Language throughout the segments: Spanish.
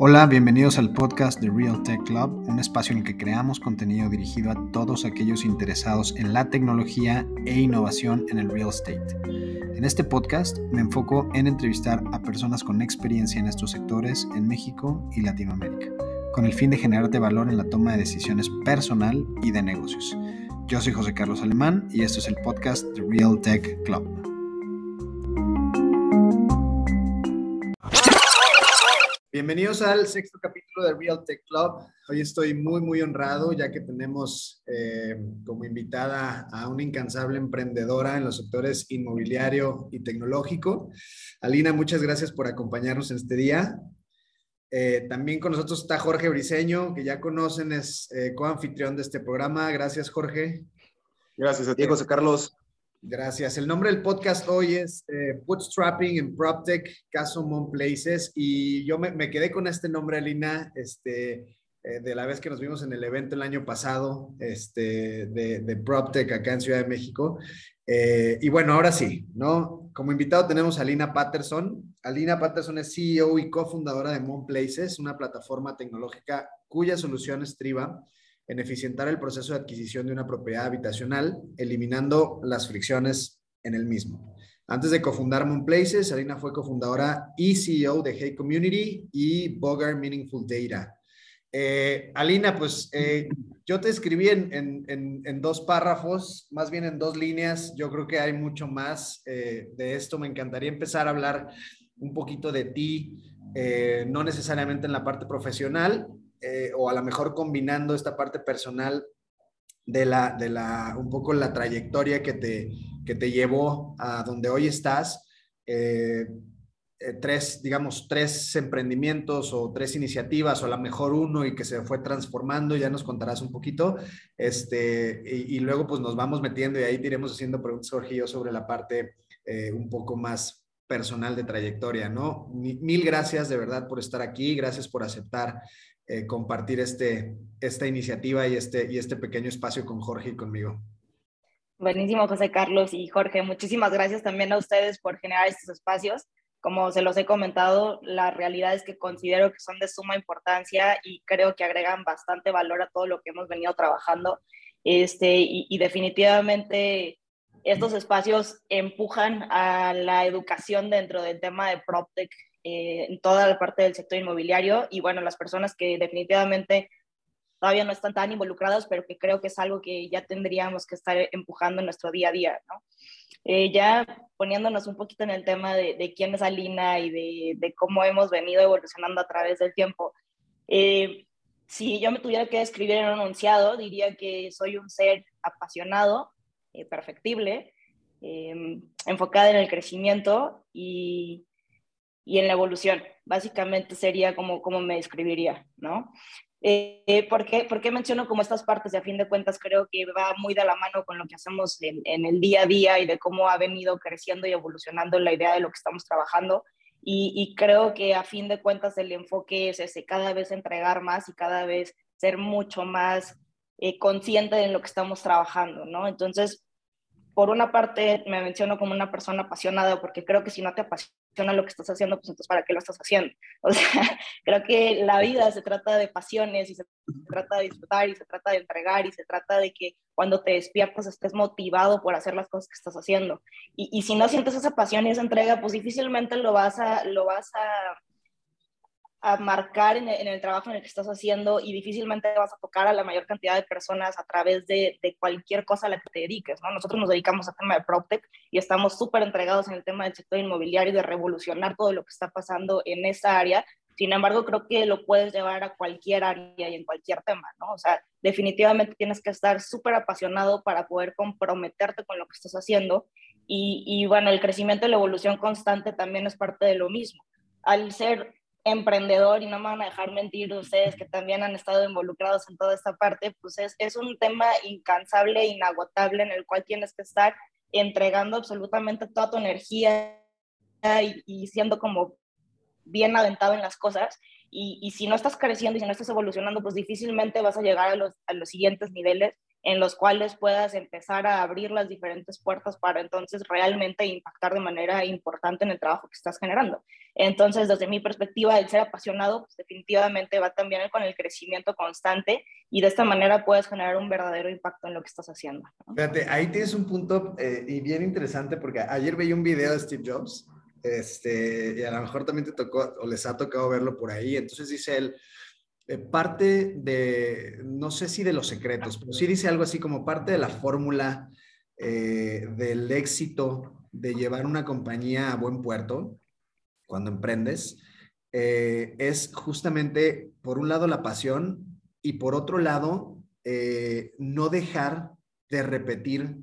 Hola, bienvenidos al podcast de Real Tech Club, un espacio en el que creamos contenido dirigido a todos aquellos interesados en la tecnología e innovación en el real estate. En este podcast me enfoco en entrevistar a personas con experiencia en estos sectores en México y Latinoamérica, con el fin de generarte valor en la toma de decisiones personal y de negocios. Yo soy José Carlos Alemán y esto es el podcast de Real Tech Club. Bienvenidos al sexto capítulo de Real Tech Club. Hoy estoy muy, muy honrado ya que tenemos eh, como invitada a una incansable emprendedora en los sectores inmobiliario y tecnológico. Alina, muchas gracias por acompañarnos en este día. Eh, también con nosotros está Jorge Briseño, que ya conocen, es eh, coanfitrión de este programa. Gracias, Jorge. Gracias a ti, José Carlos. Gracias. El nombre del podcast hoy es eh, Bootstrapping en PropTech, caso Mon Places, y yo me, quedé con este nombre, Alina, este, eh, de la vez que nos vimos en el evento el año pasado este, de, de PropTech acá en Ciudad de México. Eh, y bueno, ahora sí, ¿no? Como invitado tenemos a Alina Patterson. Alina Patterson es CEO y cofundadora de Mon Places, una plataforma tecnológica cuya solución estriba en eficientar el proceso de adquisición de una propiedad habitacional, eliminando las fricciones en el mismo. Antes de cofundar Moonplaces, Alina fue cofundadora y CEO de Hey Community y Bogar Meaningful Data. Eh, Alina, pues eh, yo te escribí en, en, dos párrafos, más bien en dos líneas. Yo creo que hay mucho más eh, de esto. Me encantaría empezar a hablar un poquito de ti, no necesariamente en la parte profesional, eh, o a lo mejor combinando esta parte personal de la, de la, un poco la trayectoria que te, que te llevó a donde hoy estás, eh, eh, tres, digamos, tres emprendimientos o tres iniciativas, o a lo mejor uno y que se fue transformando, ya nos contarás un poquito, este, y, luego pues nos vamos metiendo y ahí iremos haciendo preguntas, Jorge, sobre la parte un poco más personal de trayectoria, ¿no? Mil gracias de verdad por estar aquí, gracias por aceptar eh, compartir este, esta iniciativa y este, y este pequeño espacio con Jorge y conmigo. Buenísimo, José Carlos y Jorge. Muchísimas gracias también a ustedes por generar estos espacios. Como se los he comentado, la realidad es que considero que son de suma importancia y creo que agregan bastante valor a todo lo que hemos venido trabajando. Este, y, y definitivamente estos espacios empujan a la educación dentro del tema de PropTech eh, en toda la parte del sector inmobiliario y bueno, las personas que definitivamente todavía no están tan involucradas, pero que creo que es algo que ya tendríamos que estar empujando en nuestro día a día, ¿no? Eh, ya poniéndonos un poquito en el tema de, quién es Alina y de, de, cómo hemos venido evolucionando a través del tiempo. Eh, si yo me tuviera que describir en un enunciado, diría que soy un ser apasionado, perfectible, enfocada en el crecimiento y y en la evolución. Básicamente sería como, como me describiría, ¿no? Eh, ¿por, qué, ¿por, qué, menciono como estas partes? A fin de cuentas creo que va muy de la mano con lo que hacemos en, en, el día a día y de cómo ha venido creciendo y evolucionando la idea de lo que estamos trabajando. Y, y creo que a fin de cuentas el enfoque es ese, cada vez entregar más y cada vez ser mucho más eh, consciente de lo que estamos trabajando, ¿no? Entonces, por una parte me menciono como una persona apasionada porque creo que si no te apasiona lo que estás haciendo, pues entonces ¿para qué lo estás haciendo? O sea, creo que la vida se trata de pasiones y se trata de disfrutar y se trata de entregar y se trata de que cuando te despiertas estés motivado por hacer las cosas que estás haciendo. Y, y si no sientes esa pasión y esa entrega, pues difícilmente lo vas a, lo vas a a marcar en el, trabajo en el que estás haciendo y difícilmente vas a tocar a la mayor cantidad de personas a través de, cualquier cosa a la que te dediques, ¿no? Nosotros nos dedicamos al tema de PropTech y estamos súper entregados en el tema del sector inmobiliario y de revolucionar todo lo que está pasando en esa área. Sin embargo, creo que lo puedes llevar a cualquier área y en cualquier tema, ¿no? O sea, definitivamente tienes que estar súper apasionado para poder comprometerte con lo que estás haciendo y, y bueno, el crecimiento y la evolución constante también es parte de lo mismo. Al ser emprendedor y no me van a dejar mentir ustedes que también han estado involucrados en toda esta parte, pues es, es un tema incansable, inagotable en el cual tienes que estar entregando absolutamente toda tu energía y, siendo como bien aventado en las cosas. Y, y, si no estás creciendo y si no estás evolucionando, pues difícilmente vas a llegar a los, a los siguientes niveles. En los cuales puedas empezar a abrir las diferentes puertas para entonces realmente impactar de manera importante en el trabajo que estás generando. Entonces, desde mi perspectiva, el ser apasionado pues, definitivamente va también con el crecimiento constante y de esta manera puedes generar un verdadero impacto en lo que estás haciendo. Fíjate, ahí tienes un punto eh, y bien interesante porque ayer veía un video de Steve Jobs este, y a lo mejor también te tocó o les ha tocado verlo por ahí. Entonces dice él, parte de, no sé si de los secretos, pero sí dice algo así como parte de la fórmula eh, del éxito de llevar una compañía a buen puerto cuando emprendes, eh, es justamente, por un lado, la pasión y por otro lado, no dejar de repetir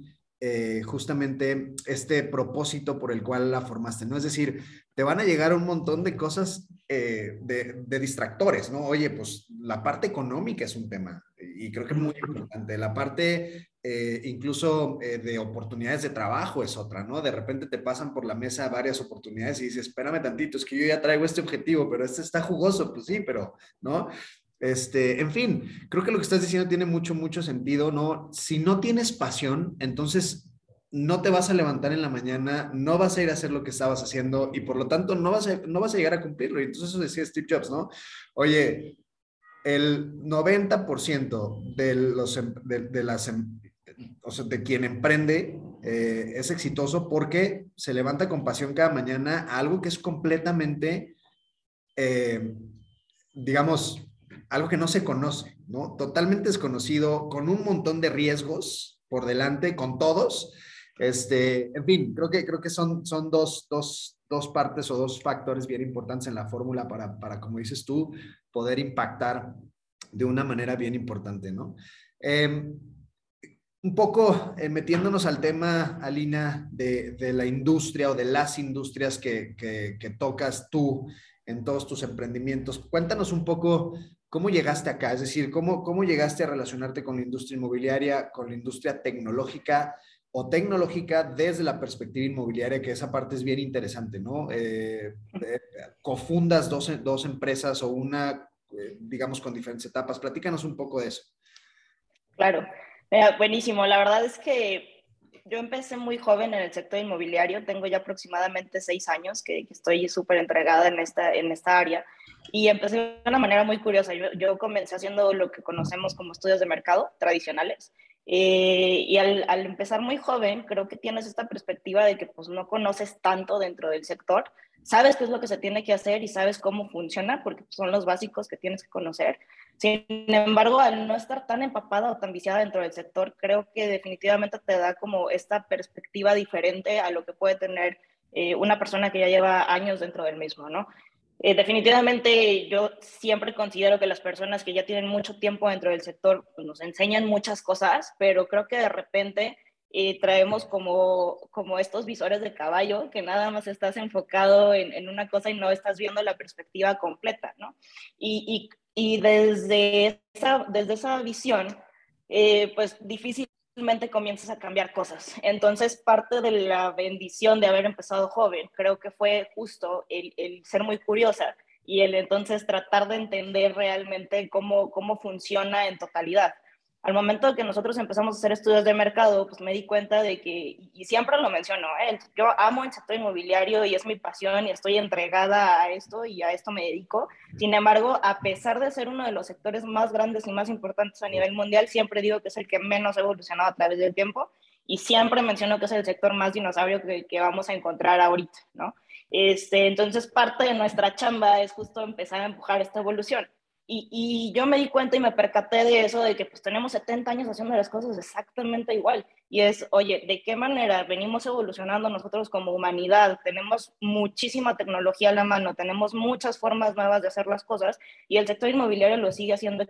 justamente este propósito por el cual la formaste, ¿no? Es decir, te van a llegar un montón de cosas eh, de, distractores, ¿no? Oye, pues la parte económica es un tema y creo que es muy importante. La parte eh, incluso eh, de oportunidades de trabajo es otra, ¿no? De repente te pasan por la mesa varias oportunidades y dices, espérame tantito, es que yo ya traigo este objetivo, pero este está jugoso, pues sí, pero, ¿no? Este, en fin, creo que lo que estás diciendo tiene mucho, mucho sentido, ¿no? Si no tienes pasión, entonces no te vas a levantar en la mañana, no vas a ir a hacer lo que estabas haciendo y por lo tanto no vas a, no vas a llegar a cumplirlo. Y entonces eso decía Steve Jobs, ¿no? Oye, el 90% de, los, em, de, las, em, o sea, de quien emprende eh, es exitoso porque se levanta con pasión cada mañana a algo que es completamente, eh, digamos, algo que no se conoce, ¿no? Totalmente desconocido, con un montón de riesgos por delante, con todos este, en fin, creo que, creo que son, son dos, dos, dos partes o dos factores bien importantes en la fórmula para, para, como dices tú, poder impactar de una manera bien importante, ¿no? Em, un poco eh, metiéndonos al tema, Alina, de, de, la industria o de las industrias que, que, que, tocas tú en todos tus emprendimientos. Cuéntanos un poco cómo llegaste acá, es decir, cómo, cómo llegaste a relacionarte con la industria inmobiliaria, con la industria tecnológica o tecnológica desde la perspectiva inmobiliaria, que esa parte es bien interesante, ¿no? Eh, eh, cofundas dos, dos, empresas o una, eh, digamos, con diferentes etapas. Platícanos un poco de eso. Claro, buenísimo. La verdad es que yo empecé muy joven en el sector inmobiliario, tengo ya aproximadamente seis años que, estoy súper entregada en esta, en esta área y empecé de una manera muy curiosa. Yo, yo comencé haciendo lo que conocemos como estudios de mercado tradicionales eh, y al, al, empezar muy joven, creo que tienes esta perspectiva de que pues no conoces tanto dentro del sector, sabes qué es lo que se tiene que hacer y sabes cómo funciona, porque son los básicos que tienes que conocer. Sin embargo, al no estar tan empapada o tan viciada dentro del sector, creo que definitivamente te da como esta perspectiva diferente a lo que puede tener eh, una persona que ya lleva años dentro del mismo, ¿no? Eh, definitivamente yo siempre considero que las personas que ya tienen mucho tiempo dentro del sector pues, nos enseñan muchas cosas, pero creo que de repente eh, traemos como, como estos visores de caballo, que nada más estás enfocado en, en una cosa y no estás viendo la perspectiva completa, ¿no? Y, y, y desde, esa, desde esa visión, eh, pues difícil comienzas a cambiar cosas. Entonces, parte de la bendición de haber empezado joven, creo que fue justo el, el ser muy curiosa y el entonces tratar de entender realmente cómo, cómo funciona en totalidad al momento que nosotros empezamos a hacer estudios de mercado, pues me di cuenta de que, y siempre lo menciono, ¿eh? yo amo el sector inmobiliario y es mi pasión y estoy entregada a esto y a esto me dedico. Sin embargo, a pesar de ser uno de los sectores más grandes y más importantes a nivel mundial, siempre digo que es el que menos ha evolucionado a través del tiempo y siempre menciono que es el sector más dinosaurio que, que vamos a encontrar ahorita, ¿no? Este, entonces, parte de nuestra chamba es justo empezar a empujar esta evolución. Y, yo me di cuenta y me percaté de eso, de que pues tenemos 70 años haciendo las cosas exactamente igual. Y es, oye, ¿de qué manera venimos evolucionando nosotros como humanidad? Tenemos muchísima tecnología a la mano, tenemos muchas formas nuevas de hacer las cosas y el sector inmobiliario lo sigue haciendo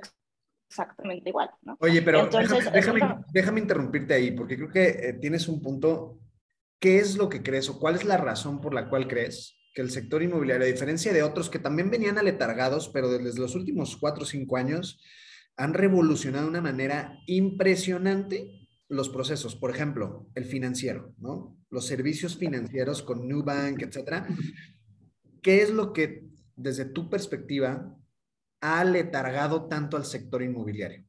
exactamente igual. ¿no? Oye, pero déjame, déjame, interrumpirte ahí, porque creo que eh, tienes un punto. ¿Qué es lo que crees o cuál es la razón por la cual crees que el sector inmobiliario, a diferencia de otros que también venían aletargados, pero desde los últimos cuatro o cinco años, han revolucionado de una manera impresionante los procesos. Por ejemplo, el financiero, ¿no? Los servicios financieros con Nubank, etcétera. ¿Qué es lo que, desde tu perspectiva, ha aletargado tanto al sector inmobiliario?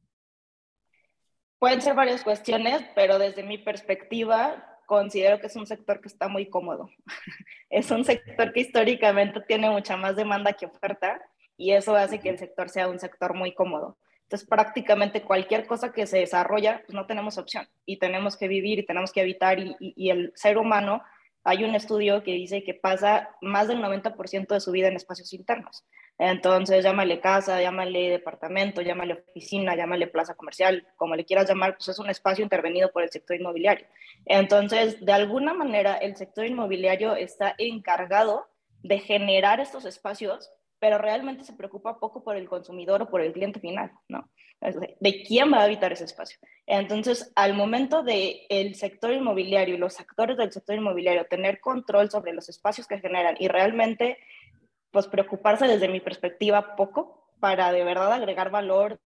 Pueden ser varias cuestiones, pero desde mi perspectiva considero que es un sector que está muy cómodo. es un sector que históricamente tiene mucha más demanda que oferta y eso hace que el sector sea un sector muy cómodo. Entonces, prácticamente cualquier cosa que se desarrolla, pues no tenemos opción y tenemos que vivir y tenemos que habitar y, y el ser humano hay un estudio que dice que pasa más del 90% de su vida en espacios internos. Entonces, llámale casa, llámale departamento, llámale oficina, llámale plaza comercial, como le quieras llamar, pues es un espacio intervenido por el sector inmobiliario. Entonces, de alguna manera, el sector inmobiliario está encargado de generar estos espacios, pero realmente se preocupa poco por el consumidor o por el cliente final, ¿no? De quién va a habitar ese espacio. Entonces, al momento de el sector inmobiliario y los actores del sector inmobiliario tener control sobre los espacios que generan y realmente, pues preocuparse desde mi perspectiva poco para de verdad agregar valor,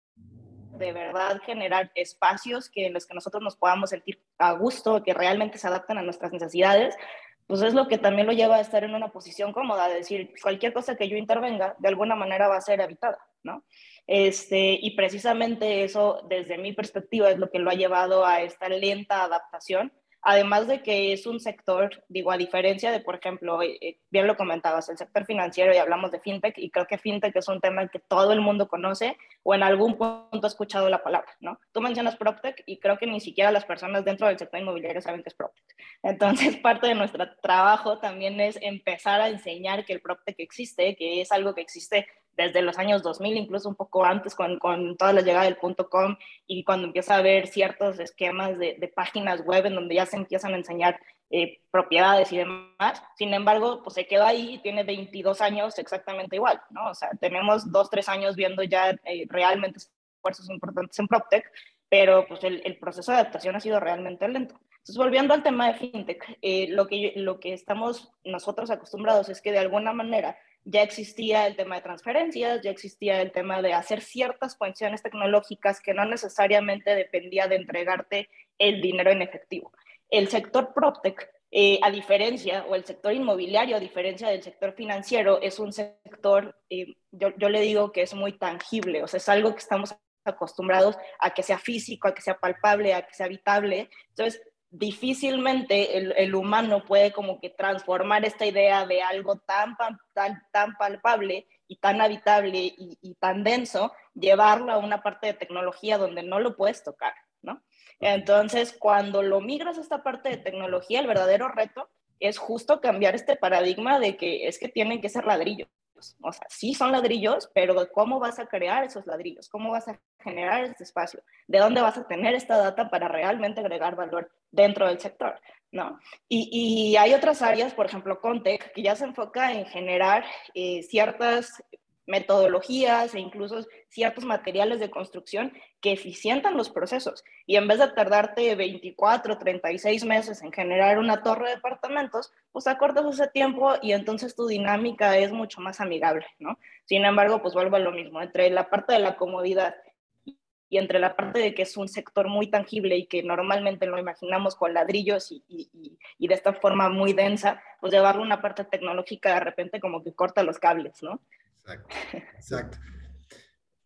de verdad generar espacios que en los que nosotros nos podamos sentir a gusto, que realmente se adapten a nuestras necesidades, pues es lo que también lo lleva a estar en una posición cómoda, de decir, cualquier cosa que yo intervenga, de alguna manera va a ser habitada, ¿no? Este, y precisamente eso, desde mi perspectiva, es lo que lo ha llevado a esta lenta adaptación Además de que es un sector, digo, a diferencia de, por ejemplo, eh, eh, bien lo comentabas, el sector financiero y hablamos de fintech, y creo que fintech es un tema que todo el mundo conoce o en algún punto ha escuchado la palabra, ¿no? Tú mencionas PropTech y creo que ni siquiera las personas dentro del sector inmobiliario saben qué es PropTech. Entonces, parte de nuestro trabajo también es empezar a enseñar que el PropTech existe, que es algo que existe desde los años 2000, incluso un poco antes, con, con toda la llegada del .com y cuando empieza a haber ciertos esquemas de, de, páginas web en donde ya se empiezan a enseñar eh, propiedades y demás. Sin embargo, pues se quedó ahí y tiene 22 años exactamente igual, ¿no? O sea, tenemos dos, tres años viendo ya eh, realmente esfuerzos importantes en PropTech, pero pues el, el, proceso de adaptación ha sido realmente lento. Entonces, volviendo al tema de FinTech, eh, lo, que, lo que estamos nosotros acostumbrados es que de alguna manera ya existía el tema de transferencias, ya existía el tema de hacer ciertas funciones tecnológicas que no necesariamente dependía de entregarte el dinero en efectivo. El sector PropTech, eh, a diferencia, o el sector inmobiliario, a diferencia del sector financiero, es un sector, eh, yo, yo le digo que es muy tangible, o sea, es algo que estamos acostumbrados a que sea físico, a que sea palpable, a que sea habitable. Entonces, difícilmente el, humano puede como que transformar esta idea de algo tan, tan, tan palpable y tan habitable y, tan denso, llevarlo a una parte de tecnología donde no lo puedes tocar, ¿no? Entonces, cuando lo migras a esta parte de tecnología, el verdadero reto es justo cambiar este paradigma de que es que tienen que ser ladrillos. O sea, sí son ladrillos, pero ¿cómo vas a crear esos ladrillos? ¿Cómo vas a generar este espacio? ¿De dónde vas a tener esta data para realmente agregar valor dentro del sector? ¿no? Y, y hay otras áreas, por ejemplo, Contec, que ya se enfoca en generar eh, ciertas metodologías e incluso ciertos materiales de construcción que eficientan los procesos. Y en vez de tardarte 24, 36 meses en generar una torre de departamentos, pues acortas ese tiempo y entonces tu dinámica es mucho más amigable, ¿no? Sin embargo, pues vuelvo a lo mismo, entre la parte de la comodidad y entre la parte de que es un sector muy tangible y que normalmente lo imaginamos con ladrillos y, y, y de esta forma muy densa, pues llevarlo a una parte tecnológica de repente como que corta los cables, ¿no? Exacto, exacto.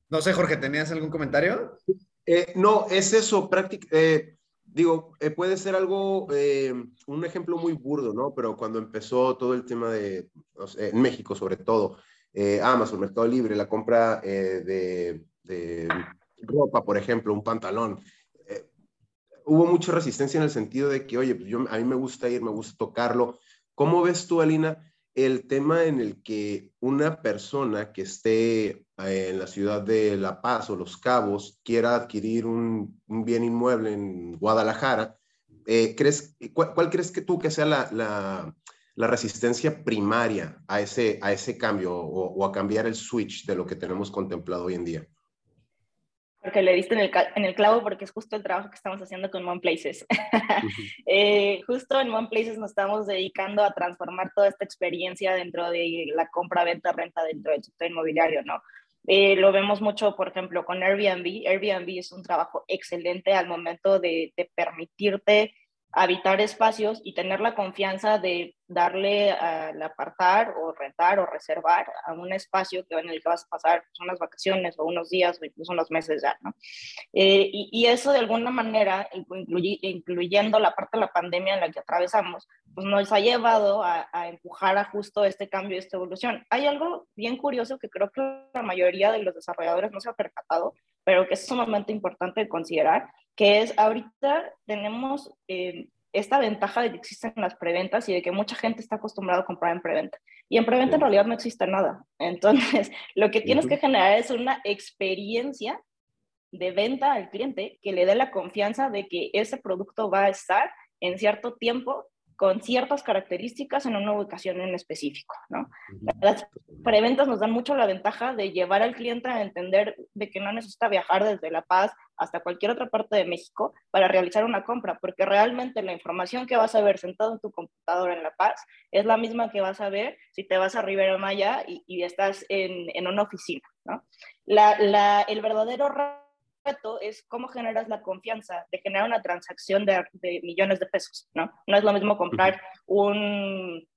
No sé, Jorge, ¿tenías algún comentario? Eh, no, es eso, práctica. Eh, digo, eh, puede ser algo, un ejemplo muy burdo, ¿no? Pero cuando empezó todo el tema de, en México sobre todo, Amazon, Mercado Libre, la compra de, de, ropa, por ejemplo, un pantalón, hubo mucha resistencia en el sentido de que, oye, pues yo, a mí me gusta ir, me gusta tocarlo. ¿Cómo ves tú, Alina? El tema en el que una persona que esté eh, en la ciudad de La Paz o Los Cabos quiera adquirir un, bien inmueble en Guadalajara, eh, ¿crees, cuál, crees que tú que sea la, la, resistencia primaria a ese, a ese cambio o, a cambiar el switch de lo que tenemos contemplado hoy en día? Porque le diste en el, en el, clavo porque es justo el trabajo que estamos haciendo con One Places. eh, justo en One Places nos estamos dedicando a transformar toda esta experiencia dentro de la compra, venta, renta dentro del sector inmobiliario, ¿no? Eh, lo vemos mucho, por ejemplo, con Airbnb. Airbnb es un trabajo excelente al momento de, de permitirte habitar espacios y tener la confianza de darle al apartar o rentar o reservar a un espacio que en el que vas a pasar pues, unas vacaciones o unos días o incluso unos meses ya, ¿no? Eh, y, y, eso de alguna manera, incluyendo la parte de la pandemia en la que atravesamos, pues nos ha llevado a, a, empujar a justo este cambio, esta evolución. Hay algo bien curioso que creo que la mayoría de los desarrolladores no se ha percatado, pero que es sumamente importante de considerar, que es ahorita tenemos eh, esta ventaja de que existen las preventas y de que mucha gente está acostumbrada a comprar en preventa. Y en preventa en realidad no existe nada. Entonces, lo que tienes que generar es una experiencia de venta al cliente que le dé la confianza de que ese producto va a estar en cierto tiempo con ciertas características en una ubicación en específico, ¿no? Las preventas nos dan mucho la ventaja de llevar al cliente a entender de que no necesita viajar desde La Paz hasta cualquier otra parte de México para realizar una compra, porque realmente la información que vas a ver sentado en tu computadora en La Paz es la misma que vas a ver si te vas a Rivera Maya y, y estás en, en, una oficina, ¿no? La, la, el verdadero reto es cómo generas la confianza de generar una transacción de, de millones de pesos, ¿no? No es lo mismo comprar un,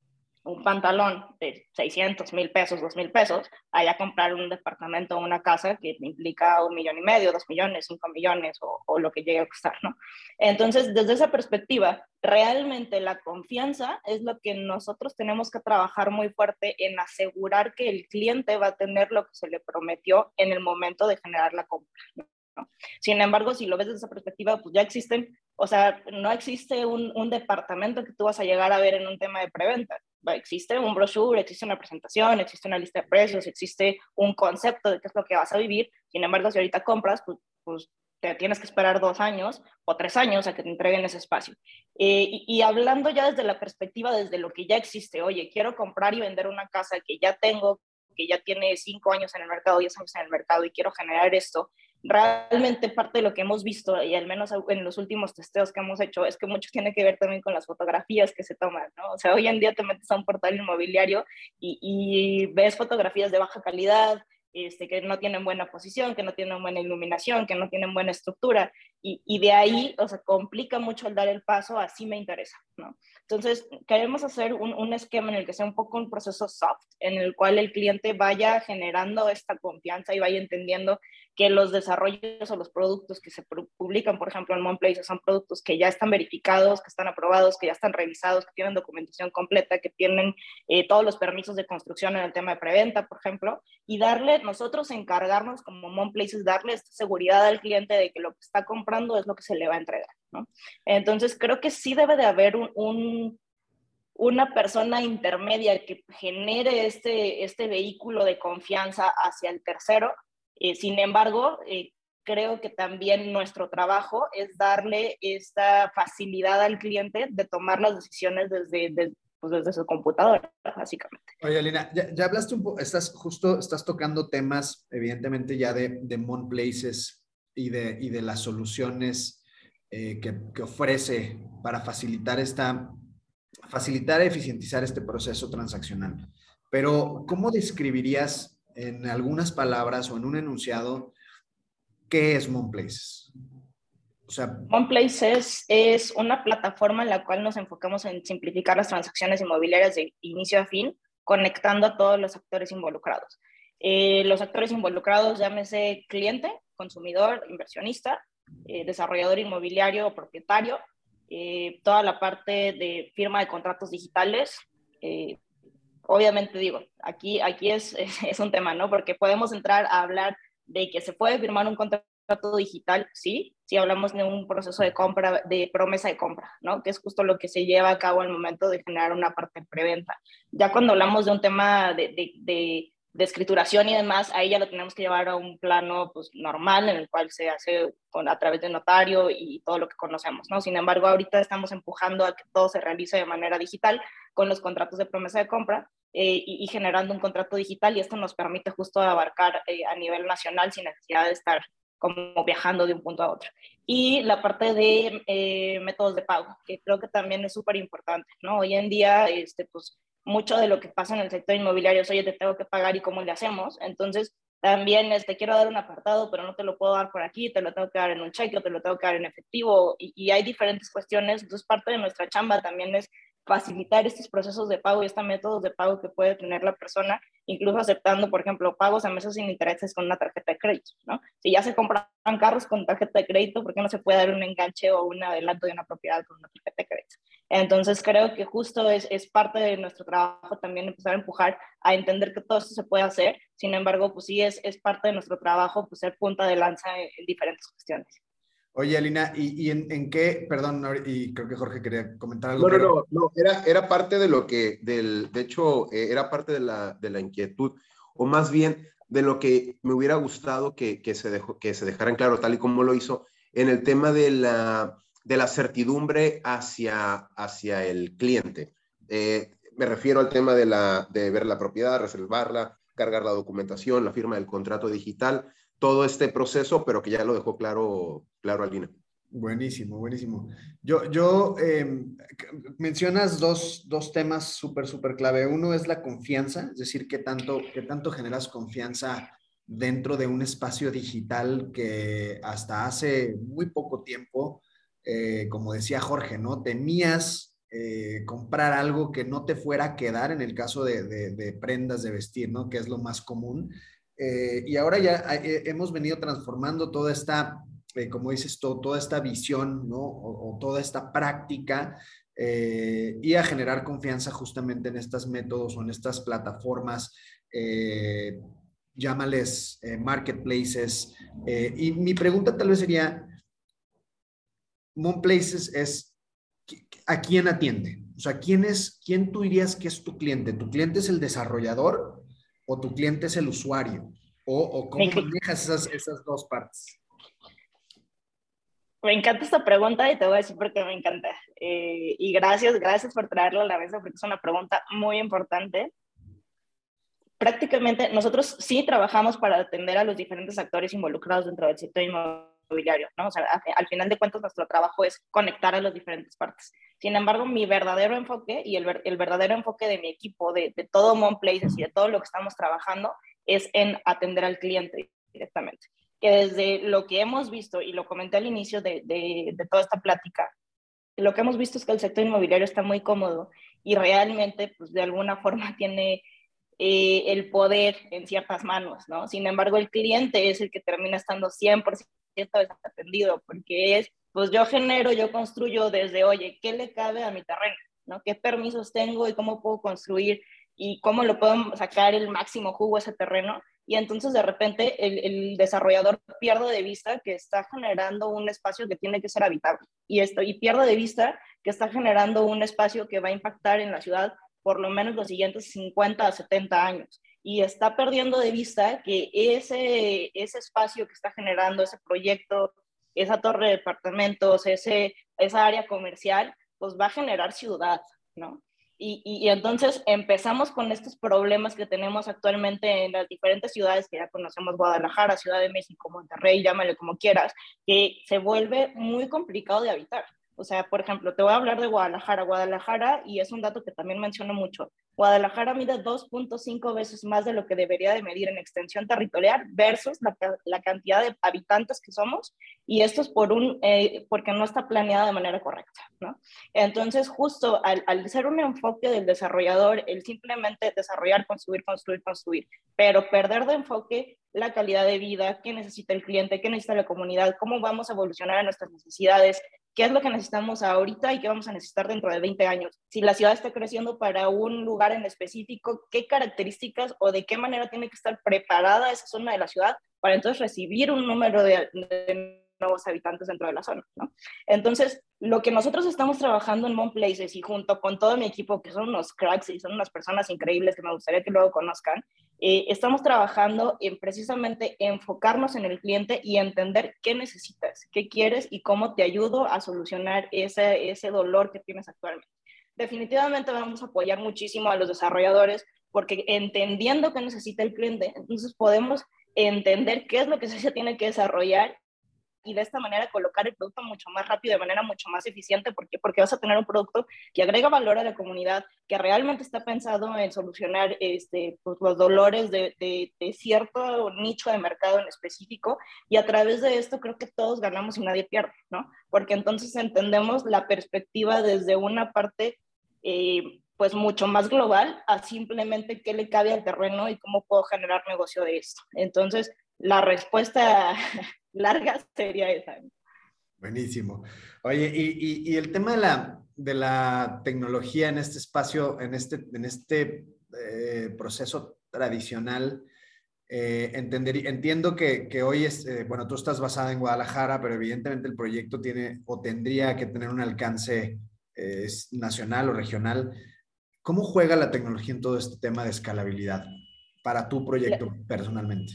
un pantalón de 600 mil pesos, 2 mil pesos, allá comprar un departamento o una casa que implica un millón y medio, dos millones, cinco millones o, o, lo que llegue a costar, ¿no? Entonces, desde esa perspectiva, realmente la confianza es lo que nosotros tenemos que trabajar muy fuerte en asegurar que el cliente va a tener lo que se le prometió en el momento de generar la compra. ¿no? Sin embargo, si lo ves desde esa perspectiva, pues ya existen, o sea, no existe un, un, departamento que tú vas a llegar a ver en un tema de preventa. Existe un brochure, existe una presentación, existe una lista de precios, existe un concepto de qué es lo que vas a vivir. Sin embargo, si ahorita compras, pues, pues te tienes que esperar dos años o tres años a que te entreguen ese espacio. Eh, y, y, hablando ya desde la perspectiva, desde lo que ya existe, oye, quiero comprar y vender una casa que ya tengo, que ya tiene cinco años en el mercado, diez años en el mercado y quiero generar esto, realmente parte de lo que hemos visto, y al menos en los últimos testeos que hemos hecho, es que mucho tiene que ver también con las fotografías que se toman, ¿no? O sea, hoy en día te metes a un portal inmobiliario y, y ves fotografías de baja calidad, este, que no tienen buena posición, que no tienen buena iluminación, que no tienen buena estructura, y, y de ahí, o sea, complica mucho el dar el paso, así me interesa, ¿no? Entonces, queremos hacer un, un, esquema en el que sea un poco un proceso soft, en el cual el cliente vaya generando esta confianza y vaya entendiendo que los desarrollos o los productos que se publican, por ejemplo, en OnePlace, son productos que ya están verificados, que están aprobados, que ya están revisados, que tienen documentación completa, que tienen eh, todos los permisos de construcción en el tema de preventa, por ejemplo, y darle, nosotros encargarnos como OnePlaces, darle esta seguridad al cliente de que lo que está comprando es lo que se le va a entregar. ¿no? Entonces, creo que sí debe de haber un, un, una persona intermedia que genere este, este vehículo de confianza hacia el tercero. Eh, sin embargo, eh, creo que también nuestro trabajo es darle esta facilidad al cliente de tomar las decisiones desde, desde, pues desde su computadora, básicamente. Oye, Alina, ya, ya hablaste un poco, estás justo, estás tocando temas, evidentemente, ya de, de Mon Places y de, y de las soluciones eh, que, que, ofrece para facilitar esta, facilitar eficientizar este proceso transaccional. Pero, ¿cómo describirías en algunas palabras o en un enunciado qué es MonPlace? O sea, MonPlace es, es una plataforma en la cual nos enfocamos en simplificar las transacciones inmobiliarias de inicio a fin, conectando a todos los actores involucrados. Eh, los actores involucrados, llámese cliente, consumidor, inversionista, eh, desarrollador inmobiliario o propietario, eh, toda la parte de firma de contratos digitales. Eh, obviamente digo, aquí, aquí es, es, es, un tema, ¿no? Porque podemos entrar a hablar de que se puede firmar un contrato digital, sí, si hablamos de un proceso de compra, de promesa de compra, ¿no? Que es justo lo que se lleva a cabo al momento de generar una parte de preventa. Ya cuando hablamos de un tema de, de, de de escrituración y demás, ahí ya lo tenemos que llevar a un plano pues, normal en el cual se hace con, a través de notario y todo lo que conocemos, ¿no? Sin embargo, ahorita estamos empujando a que todo se realice de manera digital con los contratos de promesa de compra eh, y, generando un contrato digital y esto nos permite justo abarcar eh, a nivel nacional sin necesidad de estar como viajando de un punto a otro. Y la parte de eh, métodos de pago, que creo que también es súper importante, ¿no? Hoy en día, este, pues mucho de lo que pasa en el sector inmobiliario es, oye, te tengo que pagar y cómo le hacemos. Entonces, también este, quiero dar un apartado, pero no te lo puedo dar por aquí, te lo tengo que dar en un cheque o te lo tengo que dar en efectivo y, y hay diferentes cuestiones. Entonces, parte de nuestra chamba también es facilitar estos procesos de pago y estos métodos de pago que puede tener la persona, incluso aceptando, por ejemplo, pagos a meses sin intereses con una tarjeta de crédito, ¿no? Si ya se compran carros con tarjeta de crédito, ¿por qué no se puede dar un enganche o un adelanto de una propiedad con una tarjeta de crédito? Entonces, creo que justo es, es parte de nuestro trabajo también empezar a empujar a entender que todo esto se puede hacer, sin embargo, pues sí es, es parte de nuestro trabajo, pues ser punta de lanza en, en diferentes cuestiones. Oye, Alina, ¿y, en, qué, perdón, y creo que Jorge quería comentar algo? No, no, no, era, era parte de lo que, del, de hecho, eh, era parte de la, de la inquietud, o más bien de lo que me hubiera gustado que, que, se, dejó, que se dejaran claro, tal y como lo hizo, en el tema de la, de la certidumbre hacia, hacia el cliente. Eh, me refiero al tema de, la, de ver la propiedad, reservarla, cargar la documentación, la firma del contrato digital, todo este proceso, pero que ya lo dejó claro, claro Alina. Buenísimo, buenísimo. Yo, yo em, mencionas dos, dos temas súper, súper clave. Uno es la confianza, es decir, qué tanto, qué tanto generas confianza dentro de un espacio digital que hasta hace muy poco tiempo, eh, como decía Jorge, ¿no? Tenías eh, comprar algo que no te fuera a quedar en el caso de, de, prendas de vestir, ¿no? Que es lo más común. Eh, y ahora ya eh, hemos venido transformando toda esta, eh, como dices, toda esta visión, ¿no? O, toda esta práctica y a generar confianza justamente en estos métodos o en estas plataformas, llámales marketplaces. y mi pregunta tal vez sería, Places es, ¿a quién atiende? O sea, ¿quién, es, ¿quién tú dirías que es tu cliente? ¿Tu cliente es el desarrollador? O tu cliente es el usuario? ¿O, cómo manejas esas, esas dos partes? Me encanta esta pregunta y te voy a decir por qué me encanta. Eh, y gracias, gracias por traerlo a la mesa porque es una pregunta muy importante. Prácticamente nosotros sí trabajamos para atender a los diferentes actores involucrados dentro del sector inmobiliario, ¿no? O sea, al final de cuentas nuestro trabajo es conectar a las diferentes partes. Sin embargo, mi verdadero enfoque y el, verdadero enfoque de mi equipo, de, todo Places y de todo lo que estamos trabajando, es en atender al cliente directamente. Que desde lo que hemos visto, y lo comenté al inicio de toda esta plática, lo que hemos visto es que el sector inmobiliario está muy cómodo y realmente, pues de alguna forma tiene eh, el poder en ciertas manos, ¿no? Sin embargo, el cliente es el que termina estando 100% desatendido, porque es pues yo genero, yo construyo desde, oye, ¿qué le cabe a mi terreno? ¿no? ¿Qué permisos tengo y cómo puedo construir y cómo lo puedo sacar el máximo jugo a ese terreno? Y entonces de repente el, el, desarrollador pierde de vista que está generando un espacio que tiene que ser habitable y, esto, y pierde de vista que está generando un espacio que va a impactar en la ciudad por lo menos los siguientes 50 a 70 años. Y está perdiendo de vista que ese, ese espacio que está generando, ese proyecto, esa torre de departamentos, ese, esa área comercial, pues va a generar ciudad, ¿no? Y, y, entonces empezamos con estos problemas que tenemos actualmente en las diferentes ciudades que ya conocemos, Guadalajara, Ciudad de México, Monterrey, llámale como quieras, que se vuelve muy complicado de habitar. O sea, por ejemplo, te voy a hablar de Guadalajara. Guadalajara, y es un dato que también menciono mucho, Guadalajara mide 2.5 veces más de lo que debería de medir en extensión territorial versus la, cantidad de habitantes que somos, y esto es por un, eh, porque no está planeada de manera correcta, ¿no? Entonces, justo al, al ser un enfoque del desarrollador, el simplemente desarrollar, construir, construir, construir, pero perder de enfoque la calidad de vida, qué necesita el cliente, qué necesita la comunidad, cómo vamos a evolucionar en nuestras necesidades, qué es lo que necesitamos ahorita y qué vamos a necesitar dentro de 20 años. Si la ciudad está creciendo para un lugar en específico, qué características o de qué manera tiene que estar preparada esa zona de la ciudad para entonces recibir un número de, de nuevos habitantes dentro de la zona, ¿no? Entonces, lo que nosotros estamos trabajando en Mon Places y junto con todo mi equipo, que son unos cracks y son unas personas increíbles que me gustaría que luego conozcan, eh, estamos trabajando en precisamente enfocarnos en el cliente y entender qué necesitas, qué quieres y cómo te ayudo a solucionar ese, ese dolor que tienes actualmente. Definitivamente vamos a apoyar muchísimo a los desarrolladores porque entendiendo qué necesita el cliente, entonces podemos entender qué es lo que se tiene que desarrollar y de esta manera colocar el producto mucho más rápido, de manera mucho más eficiente, porque, porque vas a tener un producto que agrega valor a la comunidad, que realmente está pensado en solucionar este, pues, los dolores de, de, de cierto nicho de mercado en específico y a través de esto creo que todos ganamos y nadie pierde, ¿no? Porque entonces entendemos la perspectiva desde una parte eh, pues mucho más global a simplemente qué le cabe al terreno y cómo puedo generar negocio de esto. Entonces, la respuesta larga sería esa. Buenísimo. Oye, y, y, el tema de la, de la, tecnología en este espacio, en este, en este eh, proceso tradicional, eh, entender, entiendo que, que hoy es, eh, bueno, tú estás basada en Guadalajara, pero evidentemente el proyecto tiene o tendría que tener un alcance nacional o regional. ¿Cómo juega la tecnología en todo este tema de escalabilidad para tu proyecto personalmente?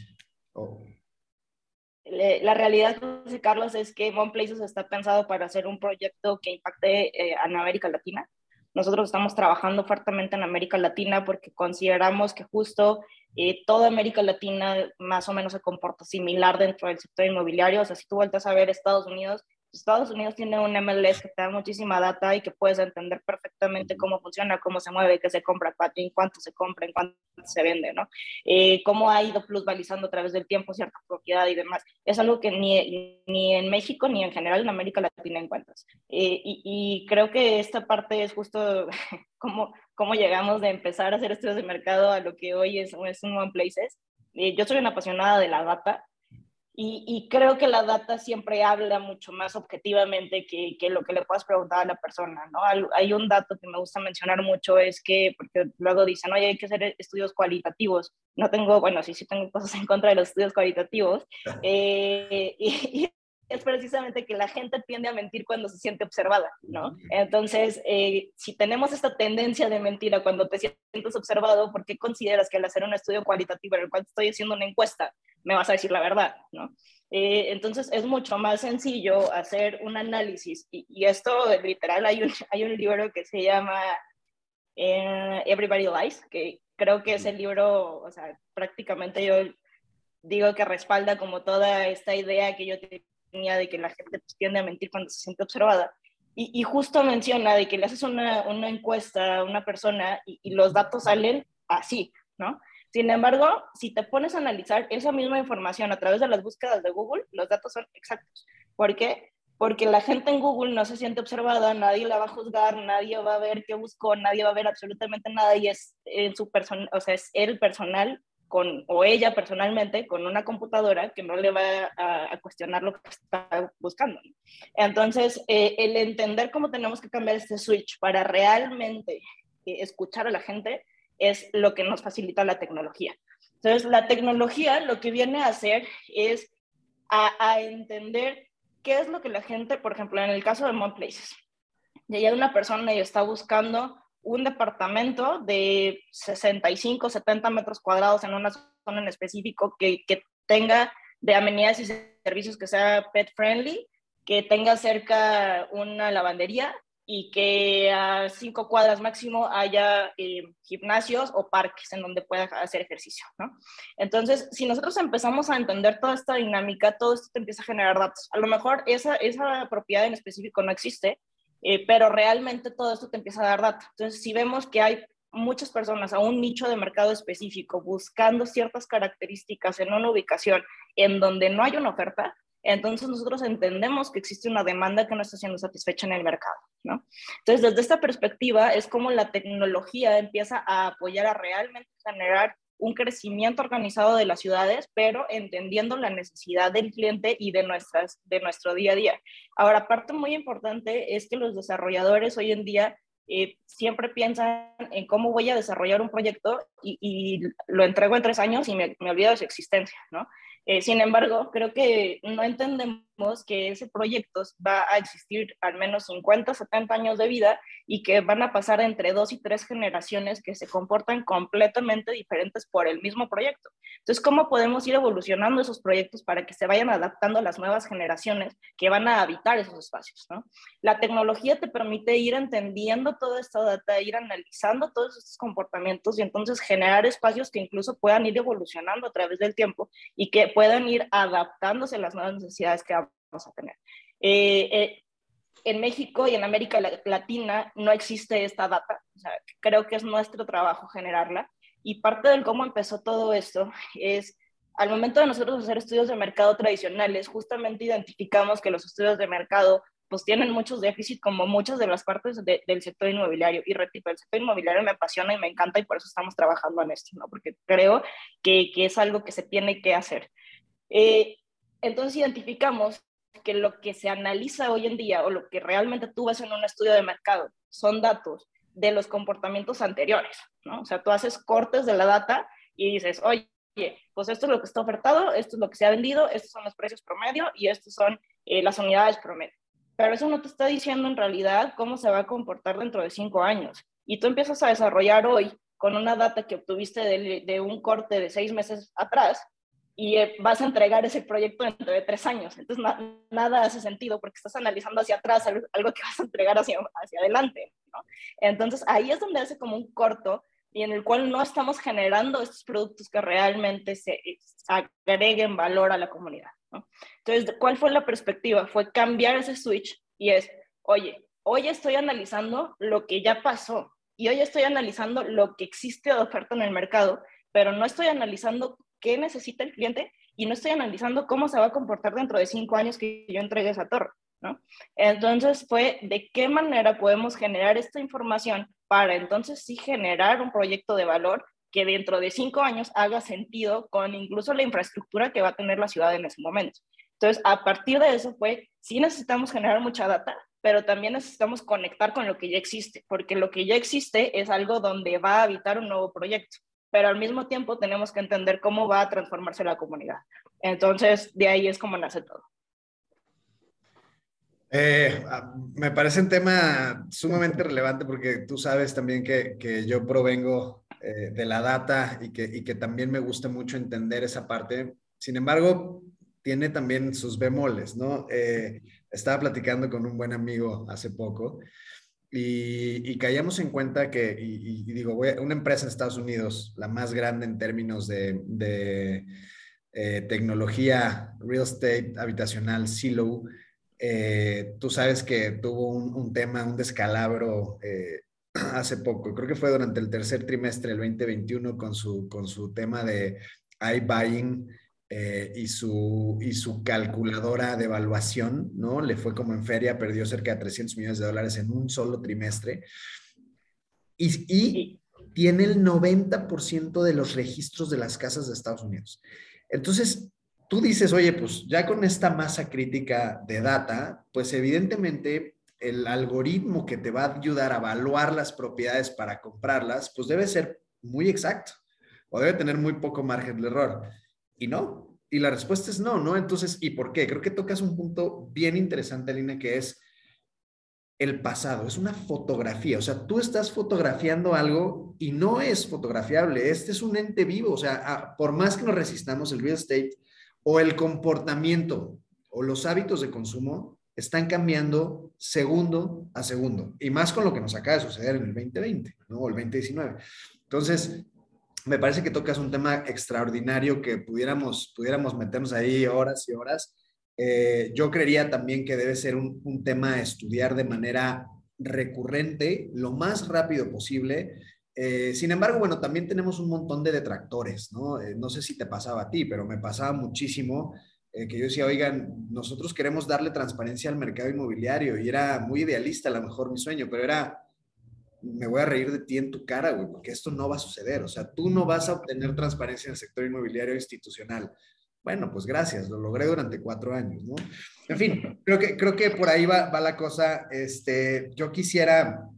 La realidad, José Carlos, es que One Places está pensado para hacer un proyecto que impacte eh, en América Latina. Nosotros estamos trabajando fuertemente en América Latina porque consideramos que justo eh, toda América Latina más o menos se comporta similar dentro del sector inmobiliario. O sea, si tú vueltas a ver Estados Unidos, Estados Unidos tiene un MLS que te da muchísima data y que puedes entender perfectamente cómo funciona, cómo se mueve, qué se compra, en cuánto se compra, en cuánto se vende, ¿no? Eh, cómo ha ido plusvalizando a través del tiempo cierta propiedad y demás. Es algo que ni, ni en México ni en general en América Latina encuentras. Eh, y, y, creo que esta parte es justo cómo, cómo llegamos de empezar a hacer estudios de mercado a lo que hoy es, es un One Places. Eh, yo soy una apasionada de la data y, creo que la data siempre habla mucho más objetivamente que, que, lo que le puedas preguntar a la persona, ¿no? Hay un dato que me gusta mencionar mucho, es que, porque luego dicen, oye, hay que hacer estudios cualitativos. No tengo, bueno, sí, sí tengo cosas en contra de los estudios cualitativos. Eh, y, es precisamente que la gente tiende a mentir cuando se siente observada, ¿no? Entonces, eh, si tenemos esta tendencia de mentira cuando te sientes observado, ¿por qué consideras que al hacer un estudio cualitativo en el cual estoy haciendo una encuesta, me vas a decir la verdad, ¿no? Eh, entonces, es mucho más sencillo hacer un análisis, y, esto, literal, hay un, hay un libro que se llama eh, Everybody Lies, que creo que es el libro, o sea, prácticamente yo digo que respalda como toda esta idea que yo de que la gente pues, tiende a mentir cuando se siente observada. Y, justo menciona de que le haces una, una encuesta a una persona y, los datos salen así, ¿no? Sin embargo, si te pones a analizar esa misma información a través de las búsquedas de Google, los datos son exactos. ¿Por qué? Porque la gente en Google no se siente observada, nadie la va a juzgar, nadie va a ver qué buscó, nadie va a ver absolutamente nada y es en su persona, o sea, es el personal con, o ella personalmente, con una computadora que no le va a, cuestionar lo que está buscando. Entonces, eh, el entender cómo tenemos que cambiar este switch para realmente eh, escuchar a la gente es lo que nos facilita la tecnología. Entonces, la tecnología lo que viene a hacer es a, entender qué es lo que la gente, por ejemplo, en el caso de Mon Places, ya una persona y está buscando un departamento de 65, 70 metros cuadrados en una zona en específico que, que tenga de amenidades y servicios que sea pet friendly, que tenga cerca una lavandería y que a cinco cuadras máximo haya eh, gimnasios o parques en donde pueda hacer ejercicio, ¿no? Entonces, si nosotros empezamos a entender toda esta dinámica, todo esto te empieza a generar datos. A lo mejor esa, esa propiedad en específico no existe, eh, pero realmente todo esto te empieza a dar data. Entonces, si vemos que hay muchas personas a un nicho de mercado específico buscando ciertas características en una ubicación en donde no hay una oferta, entonces nosotros entendemos que existe una demanda que no está siendo satisfecha en el mercado, ¿no? Entonces, desde esta perspectiva es como la tecnología empieza a apoyar a realmente generar un crecimiento organizado de las ciudades, pero entendiendo la necesidad del cliente y de, nuestras, de nuestro día a día. Ahora, parte muy importante es que los desarrolladores hoy en día eh, siempre piensan en cómo voy a desarrollar un proyecto y, lo entrego en tres años y me, me olvido de su existencia, ¿no? Eh, sin embargo, creo que no entendemos que ese proyecto va a existir al menos 50, 70 años de vida y que van a pasar entre dos y tres generaciones que se comportan completamente diferentes por el mismo proyecto. Entonces, ¿cómo podemos ir evolucionando esos proyectos para que se vayan adaptando a las nuevas generaciones que van a habitar esos espacios? ¿no? La tecnología te permite ir entendiendo toda esta data, ir analizando todos estos comportamientos y entonces generar espacios que incluso puedan ir evolucionando a través del tiempo y que puedan ir adaptándose a las nuevas necesidades que a tener. Eh, eh, en México y en América Latina no existe esta data. O sea, creo que es nuestro trabajo generarla. Y parte del cómo empezó todo esto es, al momento de nosotros hacer estudios de mercado tradicionales, justamente identificamos que los estudios de mercado pues tienen muchos déficits como muchas de las partes del sector inmobiliario. Y repito, el sector inmobiliario me apasiona y me encanta y por eso estamos trabajando en esto, ¿no? Porque creo que, que es algo que se tiene que hacer. Eh, entonces identificamos que lo que se analiza hoy en día o lo que realmente tú ves en un estudio de mercado son datos de los comportamientos anteriores, ¿no? O sea, tú haces cortes de la data y dices, oye, pues esto es lo que está ofertado, esto es lo que se ha vendido, estos son los precios promedio y estos son eh, las unidades promedio pero eso no te está diciendo en realidad cómo se va a comportar dentro de cinco años. Y tú empiezas a desarrollar hoy con una data que obtuviste de, un corte de seis meses atrás y eh, vas a entregar ese proyecto dentro de tres años. Entonces, nada hace sentido porque estás analizando hacia atrás algo, que vas a entregar hacia, hacia adelante. Entonces, ahí es donde hace como un corto y en el cual no estamos generando estos productos que realmente se agreguen valor a la comunidad. Entonces, ¿cuál fue la perspectiva? Fue cambiar ese switch y es, oye, hoy estoy analizando lo que ya pasó y hoy estoy analizando lo que existe de oferta en el mercado, pero no estoy analizando qué necesita el cliente y no estoy analizando cómo se va a comportar dentro de cinco años que yo entregue esa torre. ¿no? Entonces fue de qué manera podemos generar esta información para entonces sí generar un proyecto de valor que dentro de cinco años haga sentido con incluso la infraestructura que va a tener la ciudad en ese momento. Entonces, a partir de eso fue, sí necesitamos generar mucha data, pero también necesitamos conectar con lo que ya existe, porque lo que ya existe es algo donde va a habitar un nuevo proyecto, pero al mismo tiempo tenemos que entender cómo va a transformarse la comunidad. Entonces, de ahí es como nace todo. Eh, ah, me parece un tema sumamente relevante porque tú sabes también que, que yo provengo eh, de la data y que, y que también me gusta mucho entender esa parte. Sin embargo, tiene también sus bemoles, ¿no? Eh, estaba platicando con un buen amigo hace poco y, y caíamos en cuenta que, y, digo, una empresa en Estados Unidos, la más grande en términos de, eh, tecnología, real estate, habitacional, Silo, tú sabes que tuvo un, tema, un descalabro hace poco, creo que fue durante el tercer trimestre del 2021 con su, con su tema de iBuying eh, y, su, y su calculadora de evaluación, ¿no? Le fue como en feria, perdió cerca de 300 millones de dólares en un solo trimestre. Y, y tiene el 90% de los registros de las casas de Estados Unidos. Entonces, tú dices, oye, pues ya con esta masa crítica de data, pues evidentemente el algoritmo que te va a ayudar a evaluar las propiedades para comprarlas, pues debe ser muy exacto o debe tener muy poco margen de error. Y no. Y la respuesta es no, ¿no? Entonces, ¿y por qué? Creo que tocas un punto bien interesante, Lina, que es el pasado. Es una fotografía. O sea, tú estás fotografiando algo y no es fotografiable. Este es un ente vivo. O sea, por más que nos resistamos, el real estate o el comportamiento o los hábitos de consumo están cambiando segundo a segundo, y más con lo que nos acaba de suceder en el 2020, ¿no? O el 2019. Entonces, me parece que tocas un tema extraordinario que pudiéramos, pudiéramos meternos ahí horas y horas. Eh, yo creería también que debe ser un, un, tema a estudiar de manera recurrente, lo más rápido posible. Eh, sin embargo, bueno, también tenemos un montón de detractores, ¿no? Eh, no sé si te pasaba a ti, pero me pasaba muchísimo que yo decía, oigan, nosotros queremos darle transparencia al mercado inmobiliario y era muy idealista a lo mejor mi sueño, pero era, me voy a reír de ti en tu cara, güey, porque esto no va a suceder, o sea, tú no vas a obtener transparencia en el sector inmobiliario institucional. Bueno, pues gracias, lo logré durante cuatro años, ¿no? En fin, creo que, creo que por ahí va, va la cosa. Este, yo quisiera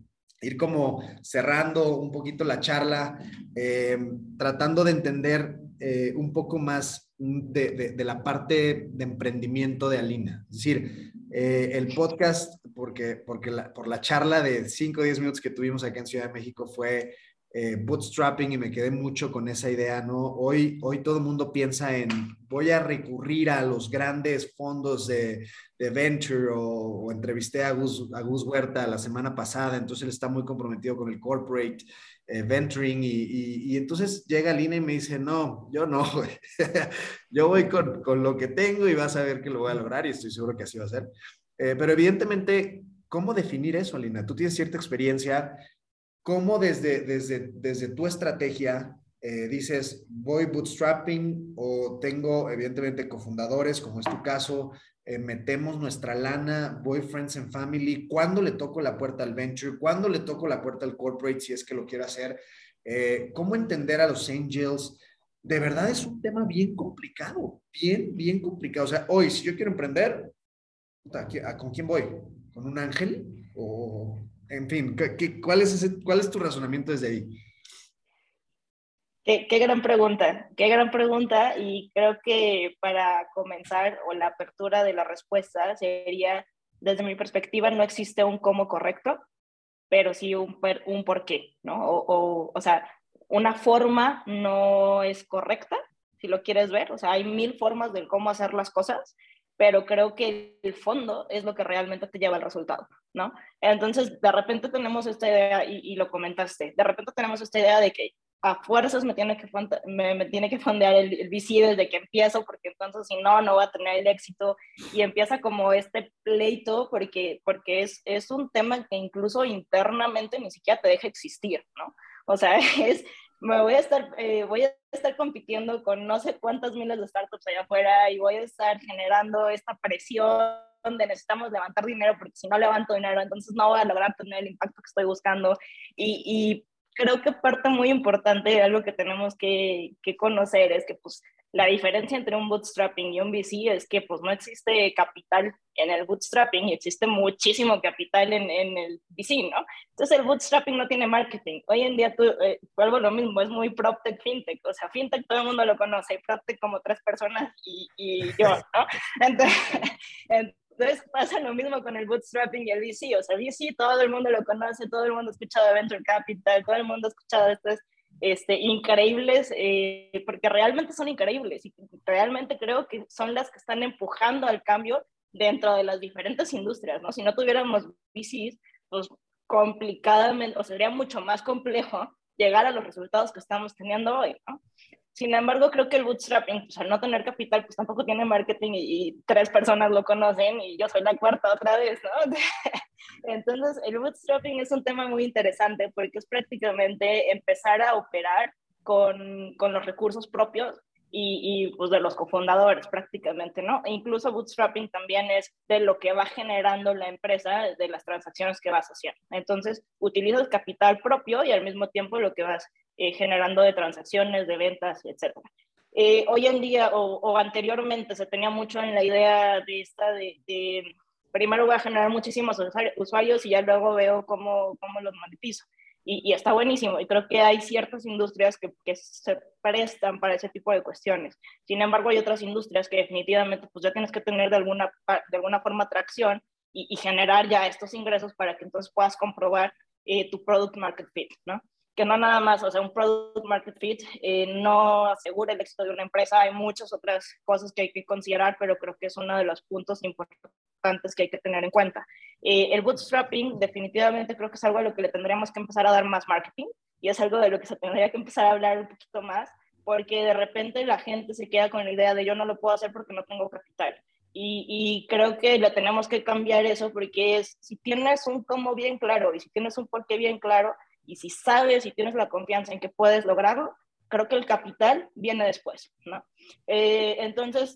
ir como cerrando un poquito la charla, eh, tratando de entender eh, un poco más de, de, la parte de emprendimiento de Alina. Es decir, eh, el podcast, porque, porque por la charla de 5 o 10 minutos que tuvimos acá en Ciudad de México fue eh, bootstrapping y me quedé mucho con esa idea, ¿no? Hoy, hoy todo el mundo piensa en, voy a recurrir a los grandes fondos de, venture o, o, entrevisté a Gus, a Gus Huerta la semana pasada, entonces él está muy comprometido con el corporate eh, venturing y, entonces llega Lina y me dice, no, yo no, yo voy con, con, lo que tengo y vas a ver que lo voy a lograr y estoy seguro que así va a ser. Eh, pero evidentemente, ¿cómo definir eso, Lina? Tú tienes cierta experiencia, ¿cómo desde, desde, desde tu estrategia eh, dices, voy bootstrapping o tengo evidentemente cofundadores, como es tu caso, eh, metemos nuestra lana, boyfriends and family, ¿cuándo le toco la puerta al venture? ¿Cuándo le toco la puerta al corporate si es que lo quiero hacer? Eh, ¿Cómo entender a los angels? De verdad es un tema bien complicado, bien, bien complicado. O sea, hoy, si yo quiero emprender, ¿con quién voy? ¿Con un ángel? O, en fin, cuál, es ese, ¿cuál es tu razonamiento desde ahí? Qué, gran pregunta, qué gran pregunta y creo que para comenzar o la apertura de la respuesta sería, desde mi perspectiva, no existe un cómo correcto, pero sí un, un por qué, ¿no? O, o, o sea, una forma no es correcta, si lo quieres ver, o sea, hay mil formas de cómo hacer las cosas, pero creo que el fondo es lo que realmente te lleva al resultado, ¿no? Entonces, de repente tenemos esta idea, y, y, lo comentaste, de repente tenemos esta idea de que a fuerzas me tiene que, me, tiene que fondear el, el, VC desde que empiezo, porque entonces si no, no va a tener el éxito. Y empieza como este pleito, porque, porque es, es un tema que incluso internamente ni siquiera te deja existir, ¿no? O sea, es, me voy a estar, eh, voy a estar compitiendo con no sé cuántas miles de startups allá afuera y voy a estar generando esta presión donde necesitamos levantar dinero, porque si no levanto dinero, entonces no voy a lograr tener el impacto que estoy buscando. Y, y creo que parte muy importante de algo que tenemos que, que, conocer es que pues la diferencia entre un bootstrapping y un VC es que pues no existe capital en el bootstrapping y existe muchísimo capital en, en el VC, ¿no? Entonces el bootstrapping no tiene marketing. Hoy en día tú, eh, vuelvo lo mismo, es muy PropTech FinTech, o sea, FinTech todo el mundo lo conoce, PropTech como tres personas y, y yo, ¿no? Entonces, entonces pasa lo mismo con el bootstrapping y el VC. O sea, VC todo el mundo lo conoce, todo el mundo ha escuchado de Venture Capital, todo el mundo ha escuchado de estos este, increíbles, eh, porque realmente son increíbles y realmente creo que son las que están empujando al cambio dentro de las diferentes industrias, ¿no? Si no tuviéramos VCs, pues complicadamente, o sería mucho más complejo llegar a los resultados que estamos teniendo hoy, ¿no? Sin embargo, creo que el bootstrapping, pues al no tener capital, pues tampoco tiene marketing y, tres personas lo conocen y yo soy la cuarta otra vez, ¿no? Entonces, el bootstrapping es un tema muy interesante porque es prácticamente empezar a operar con, con los recursos propios y, y, pues de los cofundadores prácticamente, ¿no? E incluso bootstrapping también es de lo que va generando la empresa, de las transacciones que vas haciendo. Entonces, utilizas capital propio y al mismo tiempo lo que vas eh, generando de transacciones, de ventas, etc. Eh, hoy en día o, anteriormente se tenía mucho en la idea de esta de, primero voy a generar muchísimos usuarios y ya luego veo cómo, cómo los monetizo. Y, y, está buenísimo. Y creo que hay ciertas industrias que, que, se prestan para ese tipo de cuestiones. Sin embargo, hay otras industrias que definitivamente pues ya tienes que tener de alguna, de alguna forma atracción y, y generar ya estos ingresos para que entonces puedas comprobar eh, tu product market fit, ¿no? que no nada más, o sea, un product market fit eh, no asegura el éxito de una empresa, hay muchas otras cosas que hay que considerar, pero creo que es uno de los puntos importantes que hay que tener en cuenta. Eh, el bootstrapping definitivamente creo que es algo a lo que le tendríamos que empezar a dar más marketing y es algo de lo que se tendría que empezar a hablar un poquito más, porque de repente la gente se queda con la idea de yo no lo puedo hacer porque no tengo capital. Y, y, creo que le tenemos que cambiar eso porque es, si tienes un cómo bien claro y si tienes un por qué bien claro, y si sabes y tienes la confianza en que puedes lograrlo, creo que el capital viene después, ¿no? Eh, entonces,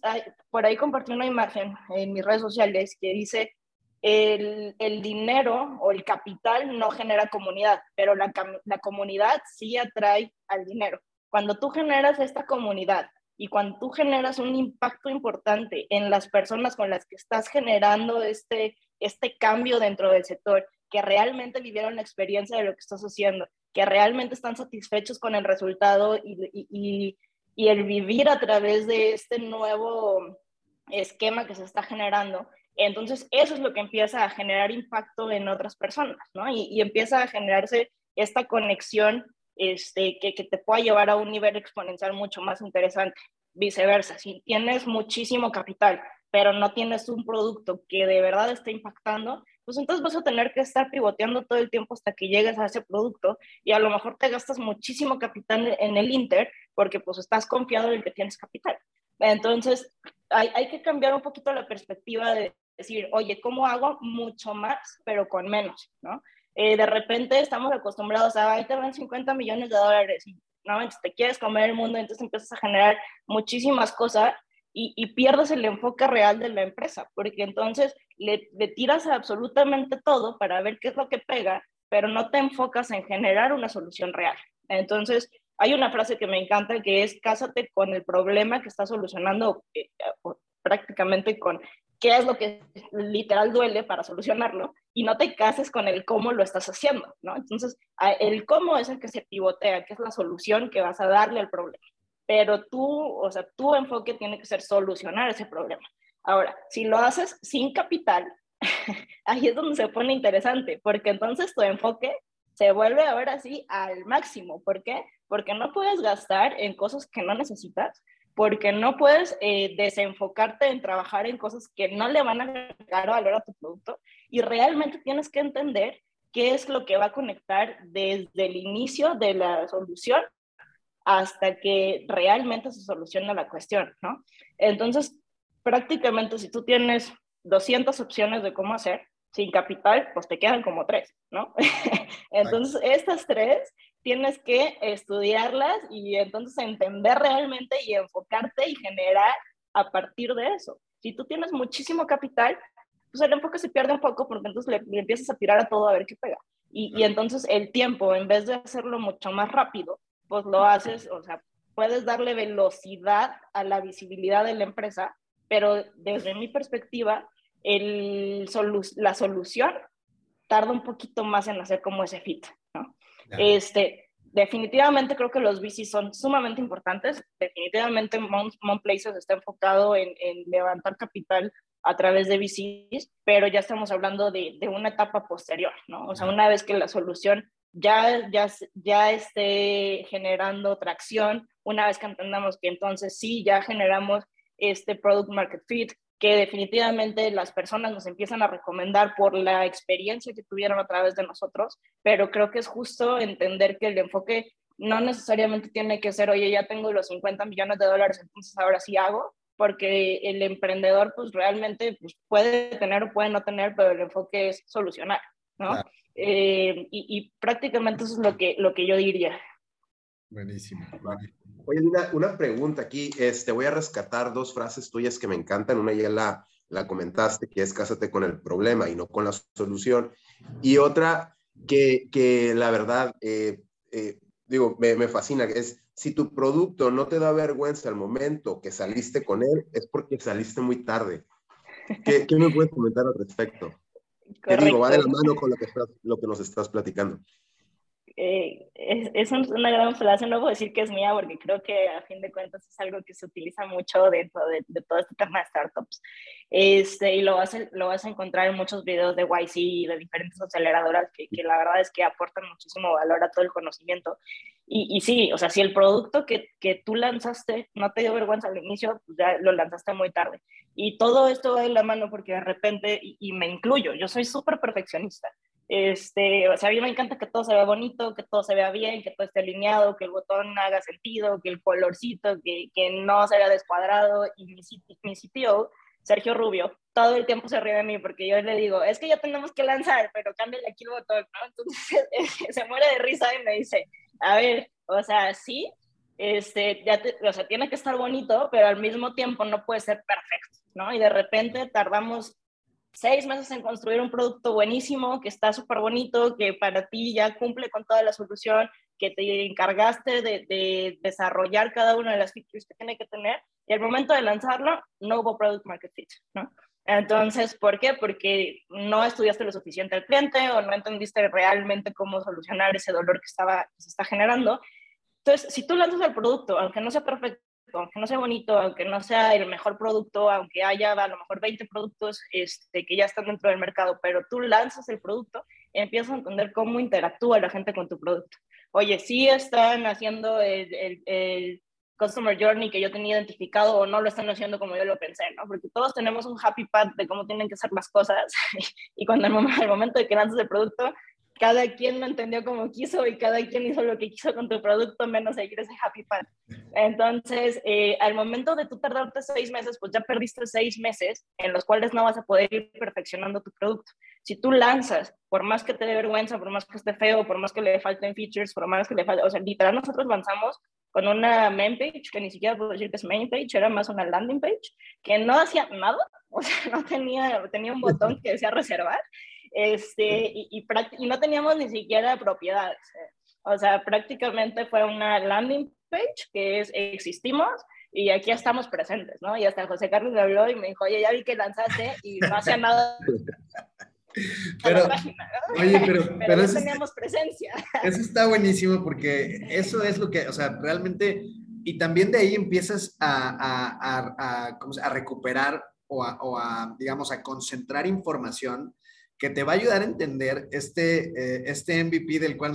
por ahí compartí una imagen en mis redes sociales que dice, el, el dinero o el capital no genera comunidad, pero la, la comunidad sí atrae al dinero. Cuando tú generas esta comunidad y cuando tú generas un impacto importante en las personas con las que estás generando este, este cambio dentro del sector que realmente vivieron la experiencia de lo que estás haciendo, que realmente están satisfechos con el resultado y, y, y, el vivir a través de este nuevo esquema que se está generando. Entonces, eso es lo que empieza a generar impacto en otras personas, ¿no? Y, empieza a generarse esta conexión este, que, te pueda llevar a un nivel exponencial mucho más interesante. Viceversa, si tienes muchísimo capital, pero no tienes un producto que de verdad esté impactando, pues entonces vas a tener que estar pivoteando todo el tiempo hasta que llegues a ese producto y a lo mejor te gastas muchísimo capital en el Inter porque pues estás confiado en que tienes capital. Entonces, hay, hay que cambiar un poquito la perspectiva de decir, oye, ¿cómo hago mucho más, pero con menos? ¿no? Eh, de repente estamos acostumbrados a, ahí te van 50 millones de dólares no, te quieres comer el mundo, entonces empiezas a generar muchísimas cosas y, y pierdes el enfoque real de la empresa, porque entonces le, le tiras absolutamente todo para ver qué es lo que pega, pero no te enfocas en generar una solución real. Entonces, hay una frase que me encanta que es cásate con el problema que estás solucionando eh, prácticamente con qué es lo que literal duele para solucionarlo y no te cases con el cómo lo estás haciendo, ¿no? Entonces, el cómo es el que se pivotea, que es la solución que vas a darle al problema. Pero tú, o sea, tu enfoque tiene que ser solucionar ese problema. Ahora, si lo haces sin capital, ahí es donde se pone interesante, porque entonces tu enfoque se vuelve ahora sí al máximo. ¿Por qué? Porque no puedes gastar en cosas que no necesitas, porque no puedes eh, desenfocarte en trabajar en cosas que no le van a agregar valor a tu producto y realmente tienes que entender qué es lo que va a conectar desde el inicio de la solución hasta que realmente se soluciona la cuestión, ¿no? Entonces, prácticamente si tú tienes 200 opciones de cómo hacer, sin capital, pues te quedan como tres, ¿no? Entonces, estas tres tienes que estudiarlas y entonces entender realmente y enfocarte y generar a partir de eso. Si tú tienes muchísimo capital, pues el enfoque se pierde un poco porque entonces le, empiezas a tirar a todo a ver qué pega. Y, y, entonces el tiempo, en vez de hacerlo mucho más rápido, pues lo haces, o sea, puedes darle velocidad a la visibilidad de la empresa, pero desde mi perspectiva, el la solución tarda un poquito más en hacer como ese fit. Este, definitivamente creo que los VCs son sumamente importantes. Definitivamente Mount, Places está enfocado en, levantar capital a través de VCs, pero ya estamos hablando de, de, una etapa posterior, ¿no? O sea, una vez que la solución ya, ya, ya esté generando tracción, una vez que entendamos que entonces sí, ya generamos este product market fit, que definitivamente las personas nos empiezan a recomendar por la experiencia que tuvieron a través de nosotros, pero creo que es justo entender que el enfoque no necesariamente tiene que ser, oye, ya tengo los 50 millones de dólares, entonces ahora sí hago, porque el emprendedor pues realmente pues, puede tener o puede no tener, pero el enfoque es solucionar, ¿no? Eh, y, y, prácticamente eso es lo que, lo que yo diría. Buenísimo. Oye, una, una pregunta aquí. Este, voy a rescatar dos frases tuyas que me encantan. Una ya la, la comentaste, que es cásate con el problema y no con la solución. Y otra que, que la verdad, eh, eh, digo, me, me fascina, es si tu producto no te da vergüenza al momento que saliste con él, es porque saliste muy tarde. ¿Qué, qué me puedes comentar al respecto? ¿Qué digo? Va de la mano con lo que, estás, lo que nos estás platicando. Eh, es, una gran frase, no puedo decir que es mía porque creo que a fin de cuentas es algo que se utiliza mucho dentro de, de todo este tema de startups. Este, y lo vas, a, lo vas a encontrar en muchos videos de YC y de diferentes aceleradoras que, que, la verdad es que aportan muchísimo valor a todo el conocimiento. Y, y sí, o sea, si el producto que, que, tú lanzaste no te dio vergüenza al inicio, pues ya lo lanzaste muy tarde. Y todo esto va de la mano porque de repente, y, y me incluyo, yo soy súper perfeccionista. Este, o sea, a mí me encanta que todo se vea bonito, que todo se vea bien, que todo esté alineado, que el botón haga sentido, que el colorcito, que, que no se vea descuadrado. Y mi, mi CTO, Sergio Rubio, todo el tiempo se ríe de mí porque yo le digo, es que ya tenemos que lanzar, pero cámbiale aquí el botón, ¿no? Entonces se muere de risa y me dice, a ver, o sea, sí, este, ya o sea, tiene que estar bonito, pero al mismo tiempo no puede ser perfecto, ¿no? Y de repente tardamos seis meses en construir un producto buenísimo, que está súper bonito, que para ti ya cumple con toda la solución, que te encargaste de, de, desarrollar cada una de las features que tiene que tener, y al momento de lanzarlo, no hubo product market fit, ¿no? Entonces, ¿por qué? Porque no estudiaste lo suficiente al cliente o no entendiste realmente cómo solucionar ese dolor que, estaba, que se está generando. Entonces, si tú lanzas el producto, aunque no sea perfecto, aunque no sea bonito, aunque no sea el mejor producto, aunque haya a lo mejor 20 productos este, que ya están dentro del mercado, pero tú lanzas el producto, empiezas a entender cómo interactúa la gente con tu producto. Oye, sí están haciendo el, el, customer journey que yo tenía identificado o no lo están haciendo como yo lo pensé, ¿no? Porque todos tenemos un happy path de cómo tienen que ser las cosas y cuando el, momento, el momento de que lanzas el producto, cada quien lo entendió como quiso y cada quien hizo lo que quiso con tu producto menos seguir ese happy path. Entonces, eh, al momento de tú tardarte seis meses, pues ya perdiste seis meses en los cuales no vas a poder ir perfeccionando tu producto. Si tú lanzas, por más que te dé vergüenza, por más que esté feo, por más que le falten features, por más que le falte, o sea, literal nosotros lanzamos con una main page, que ni siquiera puedo decir que es main page, era más una landing page, que no hacía nada, o sea, no tenía, tenía un botón que decía reservar, este, y, y, y no teníamos ni siquiera propiedades. Eh. O sea, prácticamente fue una landing page que es existimos y aquí estamos presentes, ¿no? Y hasta José Carlos me habló y me dijo, oye, ya vi que lanzaste y no hacía nada. Pero, oye, pero, pero, no teníamos presencia. Eso está buenísimo porque eso es lo que, o sea, realmente, y también de ahí empiezas a, a, a, a recuperar o, o a, digamos, a concentrar información que te va a ayudar a entender este, eh, este MVP del cual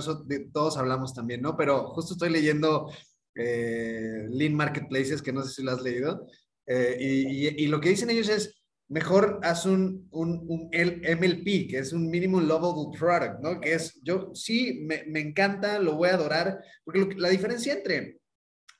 todos hablamos también, ¿no? Pero justo estoy leyendo eh, Lean Marketplaces, que no sé si lo has leído, eh, y, y, lo que dicen ellos es, mejor haz un, un, un, MLP, que es un Minimum Lovable Product, ¿no? Que es, yo sí, me, me encanta, lo voy a adorar, porque la diferencia entre,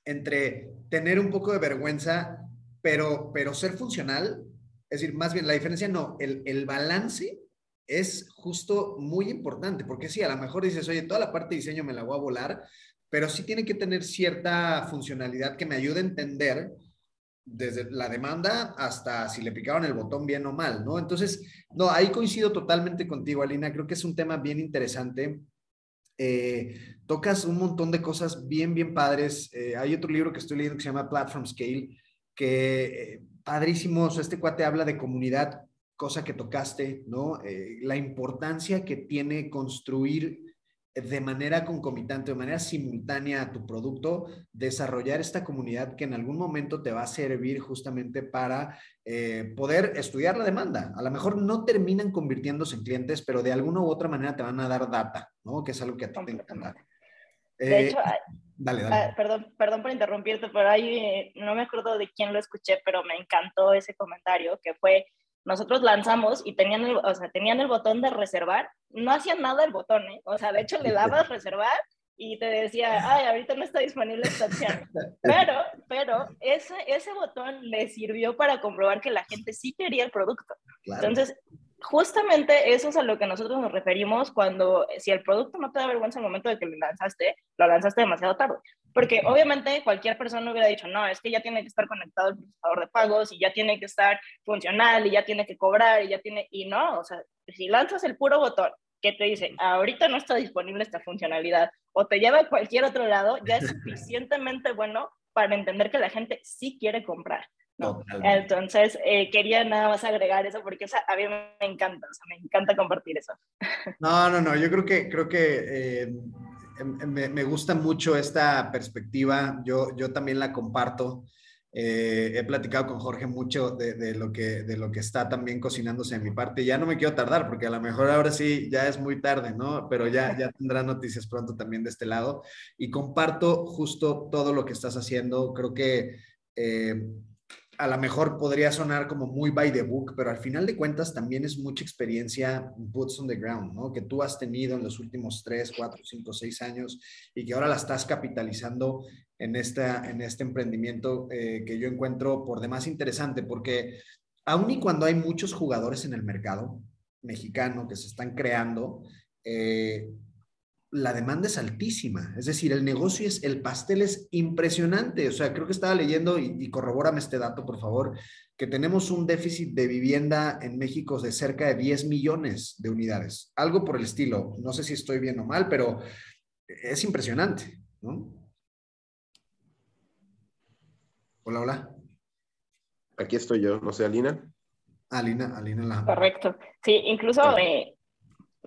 entre tener un poco de vergüenza, pero, pero ser funcional, es decir, más bien la diferencia no, el, el balance es justo muy importante, porque sí, a lo mejor dices, oye, toda la parte de diseño me la voy a volar, pero sí tiene que tener cierta funcionalidad que me ayude a entender desde la demanda hasta si le picaron el botón bien o mal, ¿no? Entonces, no, ahí coincido totalmente contigo, Alina, creo que es un tema bien interesante. Eh, tocas un montón de cosas bien, bien padres. Eh, hay otro libro que estoy leyendo que se llama Platform Scale, que eh, padrísimo, este cuate habla de comunidad cosa que tocaste, ¿no? Eh, la importancia que tiene construir de manera concomitante, de manera simultánea a tu producto, desarrollar esta comunidad que en algún momento te va a servir justamente para eh, poder estudiar la demanda. A lo mejor no terminan convirtiéndose en clientes, pero de alguna u otra manera te van a dar data, ¿no? Que es algo que a ti te encanta. De eh, hecho, dale, dale. Ah, perdón, perdón por interrumpirte, pero ahí no me acuerdo de quién lo escuché, pero me encantó ese comentario que fue nosotros lanzamos y tenían el, o sea, tenían el botón de reservar, no hacían nada el botón, ¿eh? O sea, de hecho le dabas reservar y te decía, ay, ahorita no está disponible esta opción. Pero, pero ese, ese botón le sirvió para comprobar que la gente sí quería el producto. Entonces, justamente eso es a lo que nosotros nos referimos cuando, si el producto no te da vergüenza en el momento de que lo lanzaste, lo lanzaste demasiado tarde. Porque obviamente cualquier persona hubiera dicho, no, es que ya tiene que estar conectado al procesador de pagos y ya tiene que estar funcional y ya tiene que cobrar y ya tiene, y no, o sea, si lanzas el puro botón que te dice, ahorita no está disponible esta funcionalidad o te lleva a cualquier otro lado, ya es suficientemente bueno para entender que la gente sí quiere comprar. ¿no? Entonces, eh, quería nada más agregar eso porque a mí me encanta, o sea, me encanta compartir eso. No, no, no, yo creo que, creo que eh, Em, em, me, gusta mucho esta perspectiva, yo, yo también la comparto. Eh, he platicado con Jorge mucho de, lo que, de lo que está también cocinándose en mi parte. Ya no me quiero tardar porque a lo mejor ahora sí ya es muy tarde, ¿no? Pero ya, ya tendrá noticias pronto también de este lado. Y comparto justo todo lo que estás haciendo. Creo que eh, a lo mejor podría sonar como muy by the book, pero al final de cuentas también es mucha experiencia boots on the ground, ¿no? Que tú has tenido en los últimos 3, 4, 5, 6 años y que ahora la estás capitalizando en, esta, en este emprendimiento eh, que yo encuentro por demás interesante, porque aun y cuando hay muchos jugadores en el mercado mexicano que se están creando, eh, la demanda es altísima. Es decir, el negocio es, el pastel es impresionante. O sea, creo que estaba leyendo y, y corrobórame este dato, por favor, que tenemos un déficit de vivienda en México de cerca de 10 millones de unidades. Algo por el estilo. No sé si estoy bien o mal, pero es impresionante, ¿no? Hola, hola. Aquí estoy yo, no sé, Alina. Alina, Alina la. Correcto. Sí, incluso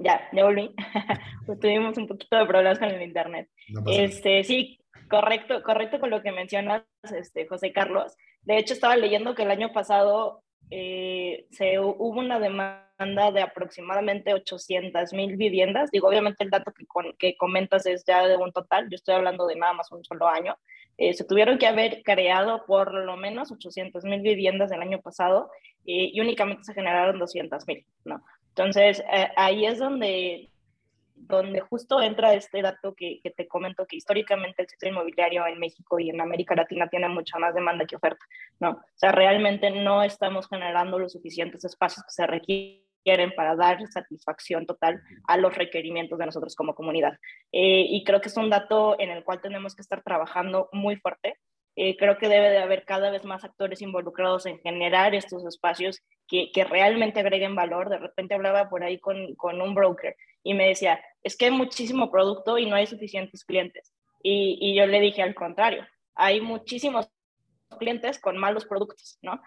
ya, ya volví. pues tuvimos un poquito de problemas con el internet. este, sí, correcto, correcto con lo que mencionas, este, José Carlos. De hecho, estaba leyendo que el año pasado eh, se, hubo una demanda de aproximadamente 800 mil viviendas. Digo, obviamente el dato que, que comentas es ya de un total, yo estoy hablando de nada más un solo año, Eh, se tuvieron que haber creado por lo menos 800 mil viviendas el año pasado eh, y únicamente se generaron 200 mil, ¿no? Entonces, eh, ahí es donde, donde justo entra este dato que, que, te comento, que históricamente el sector inmobiliario en México y en América Latina tiene mucha más demanda que oferta, ¿no? O sea, realmente no estamos generando los suficientes espacios que se requieren para dar satisfacción total a los requerimientos de nosotros como comunidad. Eh, y creo que es un dato en el cual tenemos que estar trabajando muy fuerte. Eh, creo que debe de haber cada vez más actores involucrados en generar estos espacios que, que realmente agreguen valor. De repente hablaba por ahí con, con, un broker y me decía, es que hay muchísimo producto y no hay suficientes clientes. Y, y yo le dije al contrario, hay muchísimos clientes con malos productos, ¿no?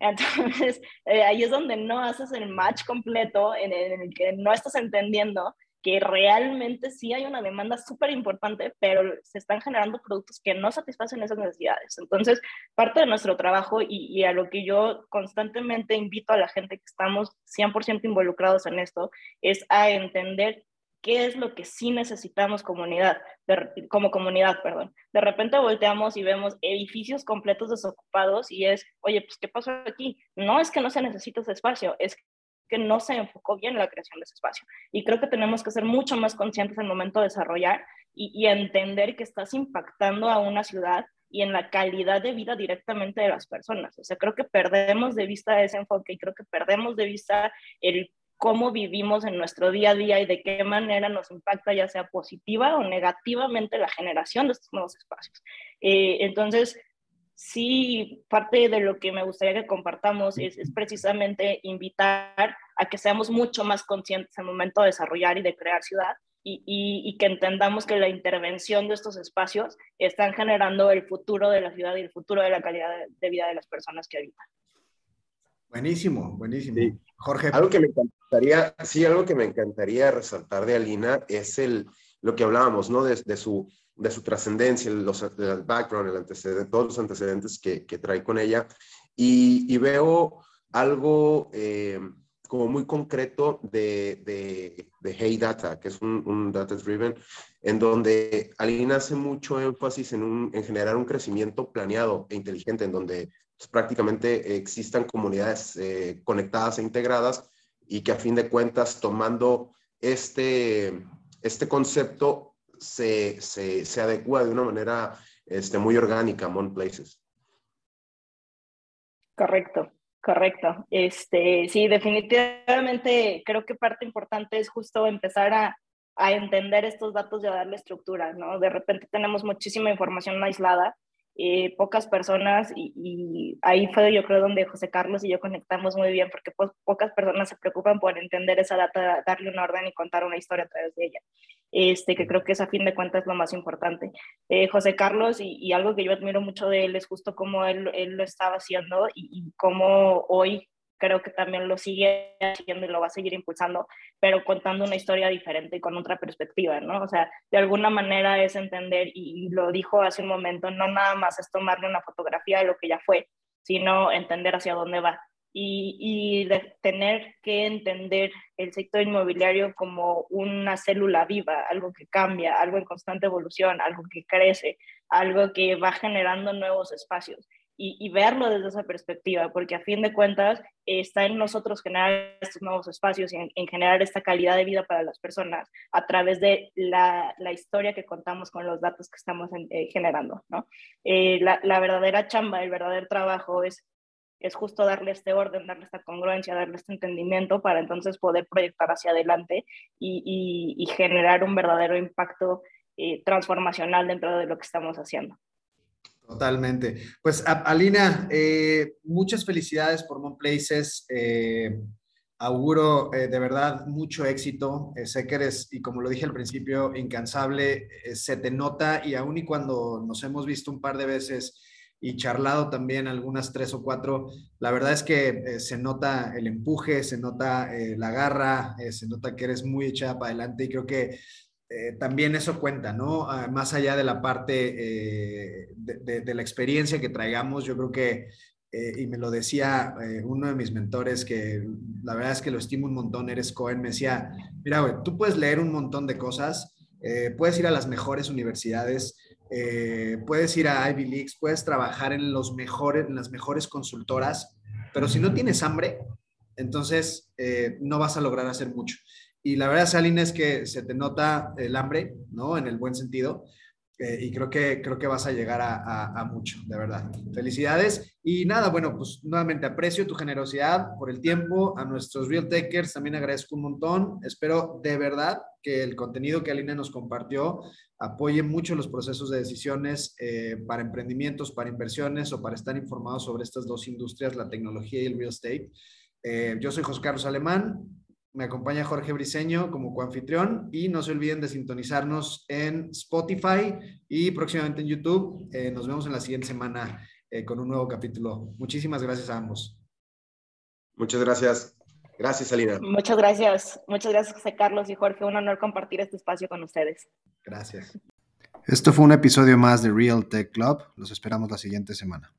Entonces, eh, ahí es donde no haces el match completo, en el, que no estás entendiendo que realmente sí hay una demanda súper importante, pero se están generando productos que no satisfacen esas necesidades. Entonces, parte de nuestro trabajo y, y, a lo que yo constantemente invito a la gente que estamos 100% involucrados en esto, es a entender qué es lo que sí necesitamos comunidad, como comunidad, perdón. De repente volteamos y vemos edificios completos desocupados y es, oye, pues, ¿qué pasó aquí? No es que no se necesite ese espacio, es que no se enfocó bien en la creación de ese espacio. Y creo que tenemos que ser mucho más conscientes en el momento de desarrollar y, y entender que estás impactando a una ciudad y en la calidad de vida directamente de las personas. O sea, creo que perdemos de vista ese enfoque y creo que perdemos de vista el cómo vivimos en nuestro día a día y de qué manera nos impacta ya sea positiva o negativamente la generación de estos nuevos espacios. Eh, entonces, sí, parte de lo que me gustaría que compartamos es, es, precisamente invitar a que seamos mucho más conscientes en el momento de desarrollar y de crear ciudad y, y, y, que entendamos que la intervención de estos espacios están generando el futuro de la ciudad y el futuro de la calidad de, de vida de las personas que habitan. Buenísimo, buenísimo. Sí. Jorge. Algo que me encantaría, sí, algo que me encantaría resaltar de Alina es el, lo que hablábamos, ¿no? De, de su, de su trascendencia, los, el background, el antecedente, todos los antecedentes que, que trae con ella. Y, y veo algo eh, como muy concreto de, de, de, Hey Data, que es un, un, data driven, en donde Alina hace mucho énfasis en, un, en generar un crecimiento planeado e inteligente, en donde pues, prácticamente existan comunidades eh, conectadas e integradas y que a fin de cuentas, tomando este, este concepto, se, se, se adecua de una manera este, muy orgánica Mon Places. Correcto, correcto. Este, sí, definitivamente creo que parte importante es justo empezar a, a entender estos datos y a darle estructura, ¿no? De repente tenemos muchísima información aislada eh, pocas personas y, y, ahí fue yo creo donde José Carlos y yo conectamos muy bien porque po pocas personas se preocupan por entender esa data, darle un orden y contar una historia a través de ella, este, que creo que es a fin de cuentas lo más importante. Eh, José Carlos y, y, algo que yo admiro mucho de él es justo cómo él, él lo estaba haciendo y, y cómo hoy creo que también lo sigue haciendo y lo va a seguir impulsando, pero contando una historia diferente y con otra perspectiva, ¿no? O sea, de alguna manera es entender, y, lo dijo hace un momento, no nada más es tomarle una fotografía de lo que ya fue, sino entender hacia dónde va. Y, tener que entender el sector inmobiliario como una célula viva, algo que cambia, algo en constante evolución, algo que crece, algo que va generando nuevos espacios y, verlo desde esa perspectiva, porque a fin de cuentas está en nosotros generar estos nuevos espacios y en, en generar esta calidad de vida para las personas a través de la, historia que contamos con los datos que estamos eh, generando. ¿no? Eh, la, verdadera chamba, el verdadero trabajo es, es justo darle este orden, darle esta congruencia, darle este entendimiento para entonces poder proyectar hacia adelante y, y, y generar un verdadero impacto eh, transformacional dentro de lo que estamos haciendo. Totalmente. Pues Alina, eh, muchas felicidades por Mon Places. Eh, auguro eh, de verdad mucho éxito. Eh, sé que eres, y como lo dije al principio, incansable. Eh, se te nota y aún y cuando nos hemos visto un par de veces y charlado también algunas tres o cuatro, la verdad es que se nota el empuje, se nota la garra, se nota que eres muy echada para adelante y creo que eh, también eso cuenta, ¿no? Ah, más allá de la parte eh, de, de, la experiencia que traigamos, yo creo que, eh, y me lo decía eh, uno de mis mentores, que la verdad es que lo estimo un montón, eres Cohen, me decía, mira, güey, tú puedes leer un montón de cosas, eh, puedes ir a las mejores universidades, eh, puedes ir a Ivy Leagues, puedes trabajar en, los mejores, en las mejores consultoras, pero si no tienes hambre, entonces eh, no vas a lograr hacer mucho. Y la verdad, Salina, es que se te nota el hambre, ¿no? En el buen sentido. Eh, y creo que, creo que vas a llegar a, mucho, de verdad. Felicidades. Y nada, bueno, pues nuevamente aprecio tu generosidad por el tiempo. A nuestros Real Takers también agradezco un montón. Espero de verdad que el contenido que Alina nos compartió apoye mucho los procesos de decisiones eh, para emprendimientos, para inversiones o para estar informados sobre estas dos industrias, la tecnología y el real estate. Eh, yo soy José Carlos Alemán. Me acompaña Jorge Briseño como coanfitrión y no se olviden de sintonizarnos en Spotify y próximamente en YouTube. Eh, nos vemos en la siguiente semana con un nuevo capítulo. Muchísimas gracias a ambos. Muchas gracias. Gracias, Alina. Muchas gracias. Muchas gracias, José Carlos y Jorge. Un honor compartir este espacio con ustedes. Gracias. Esto fue un episodio más de Real Tech Club. Los esperamos la siguiente semana.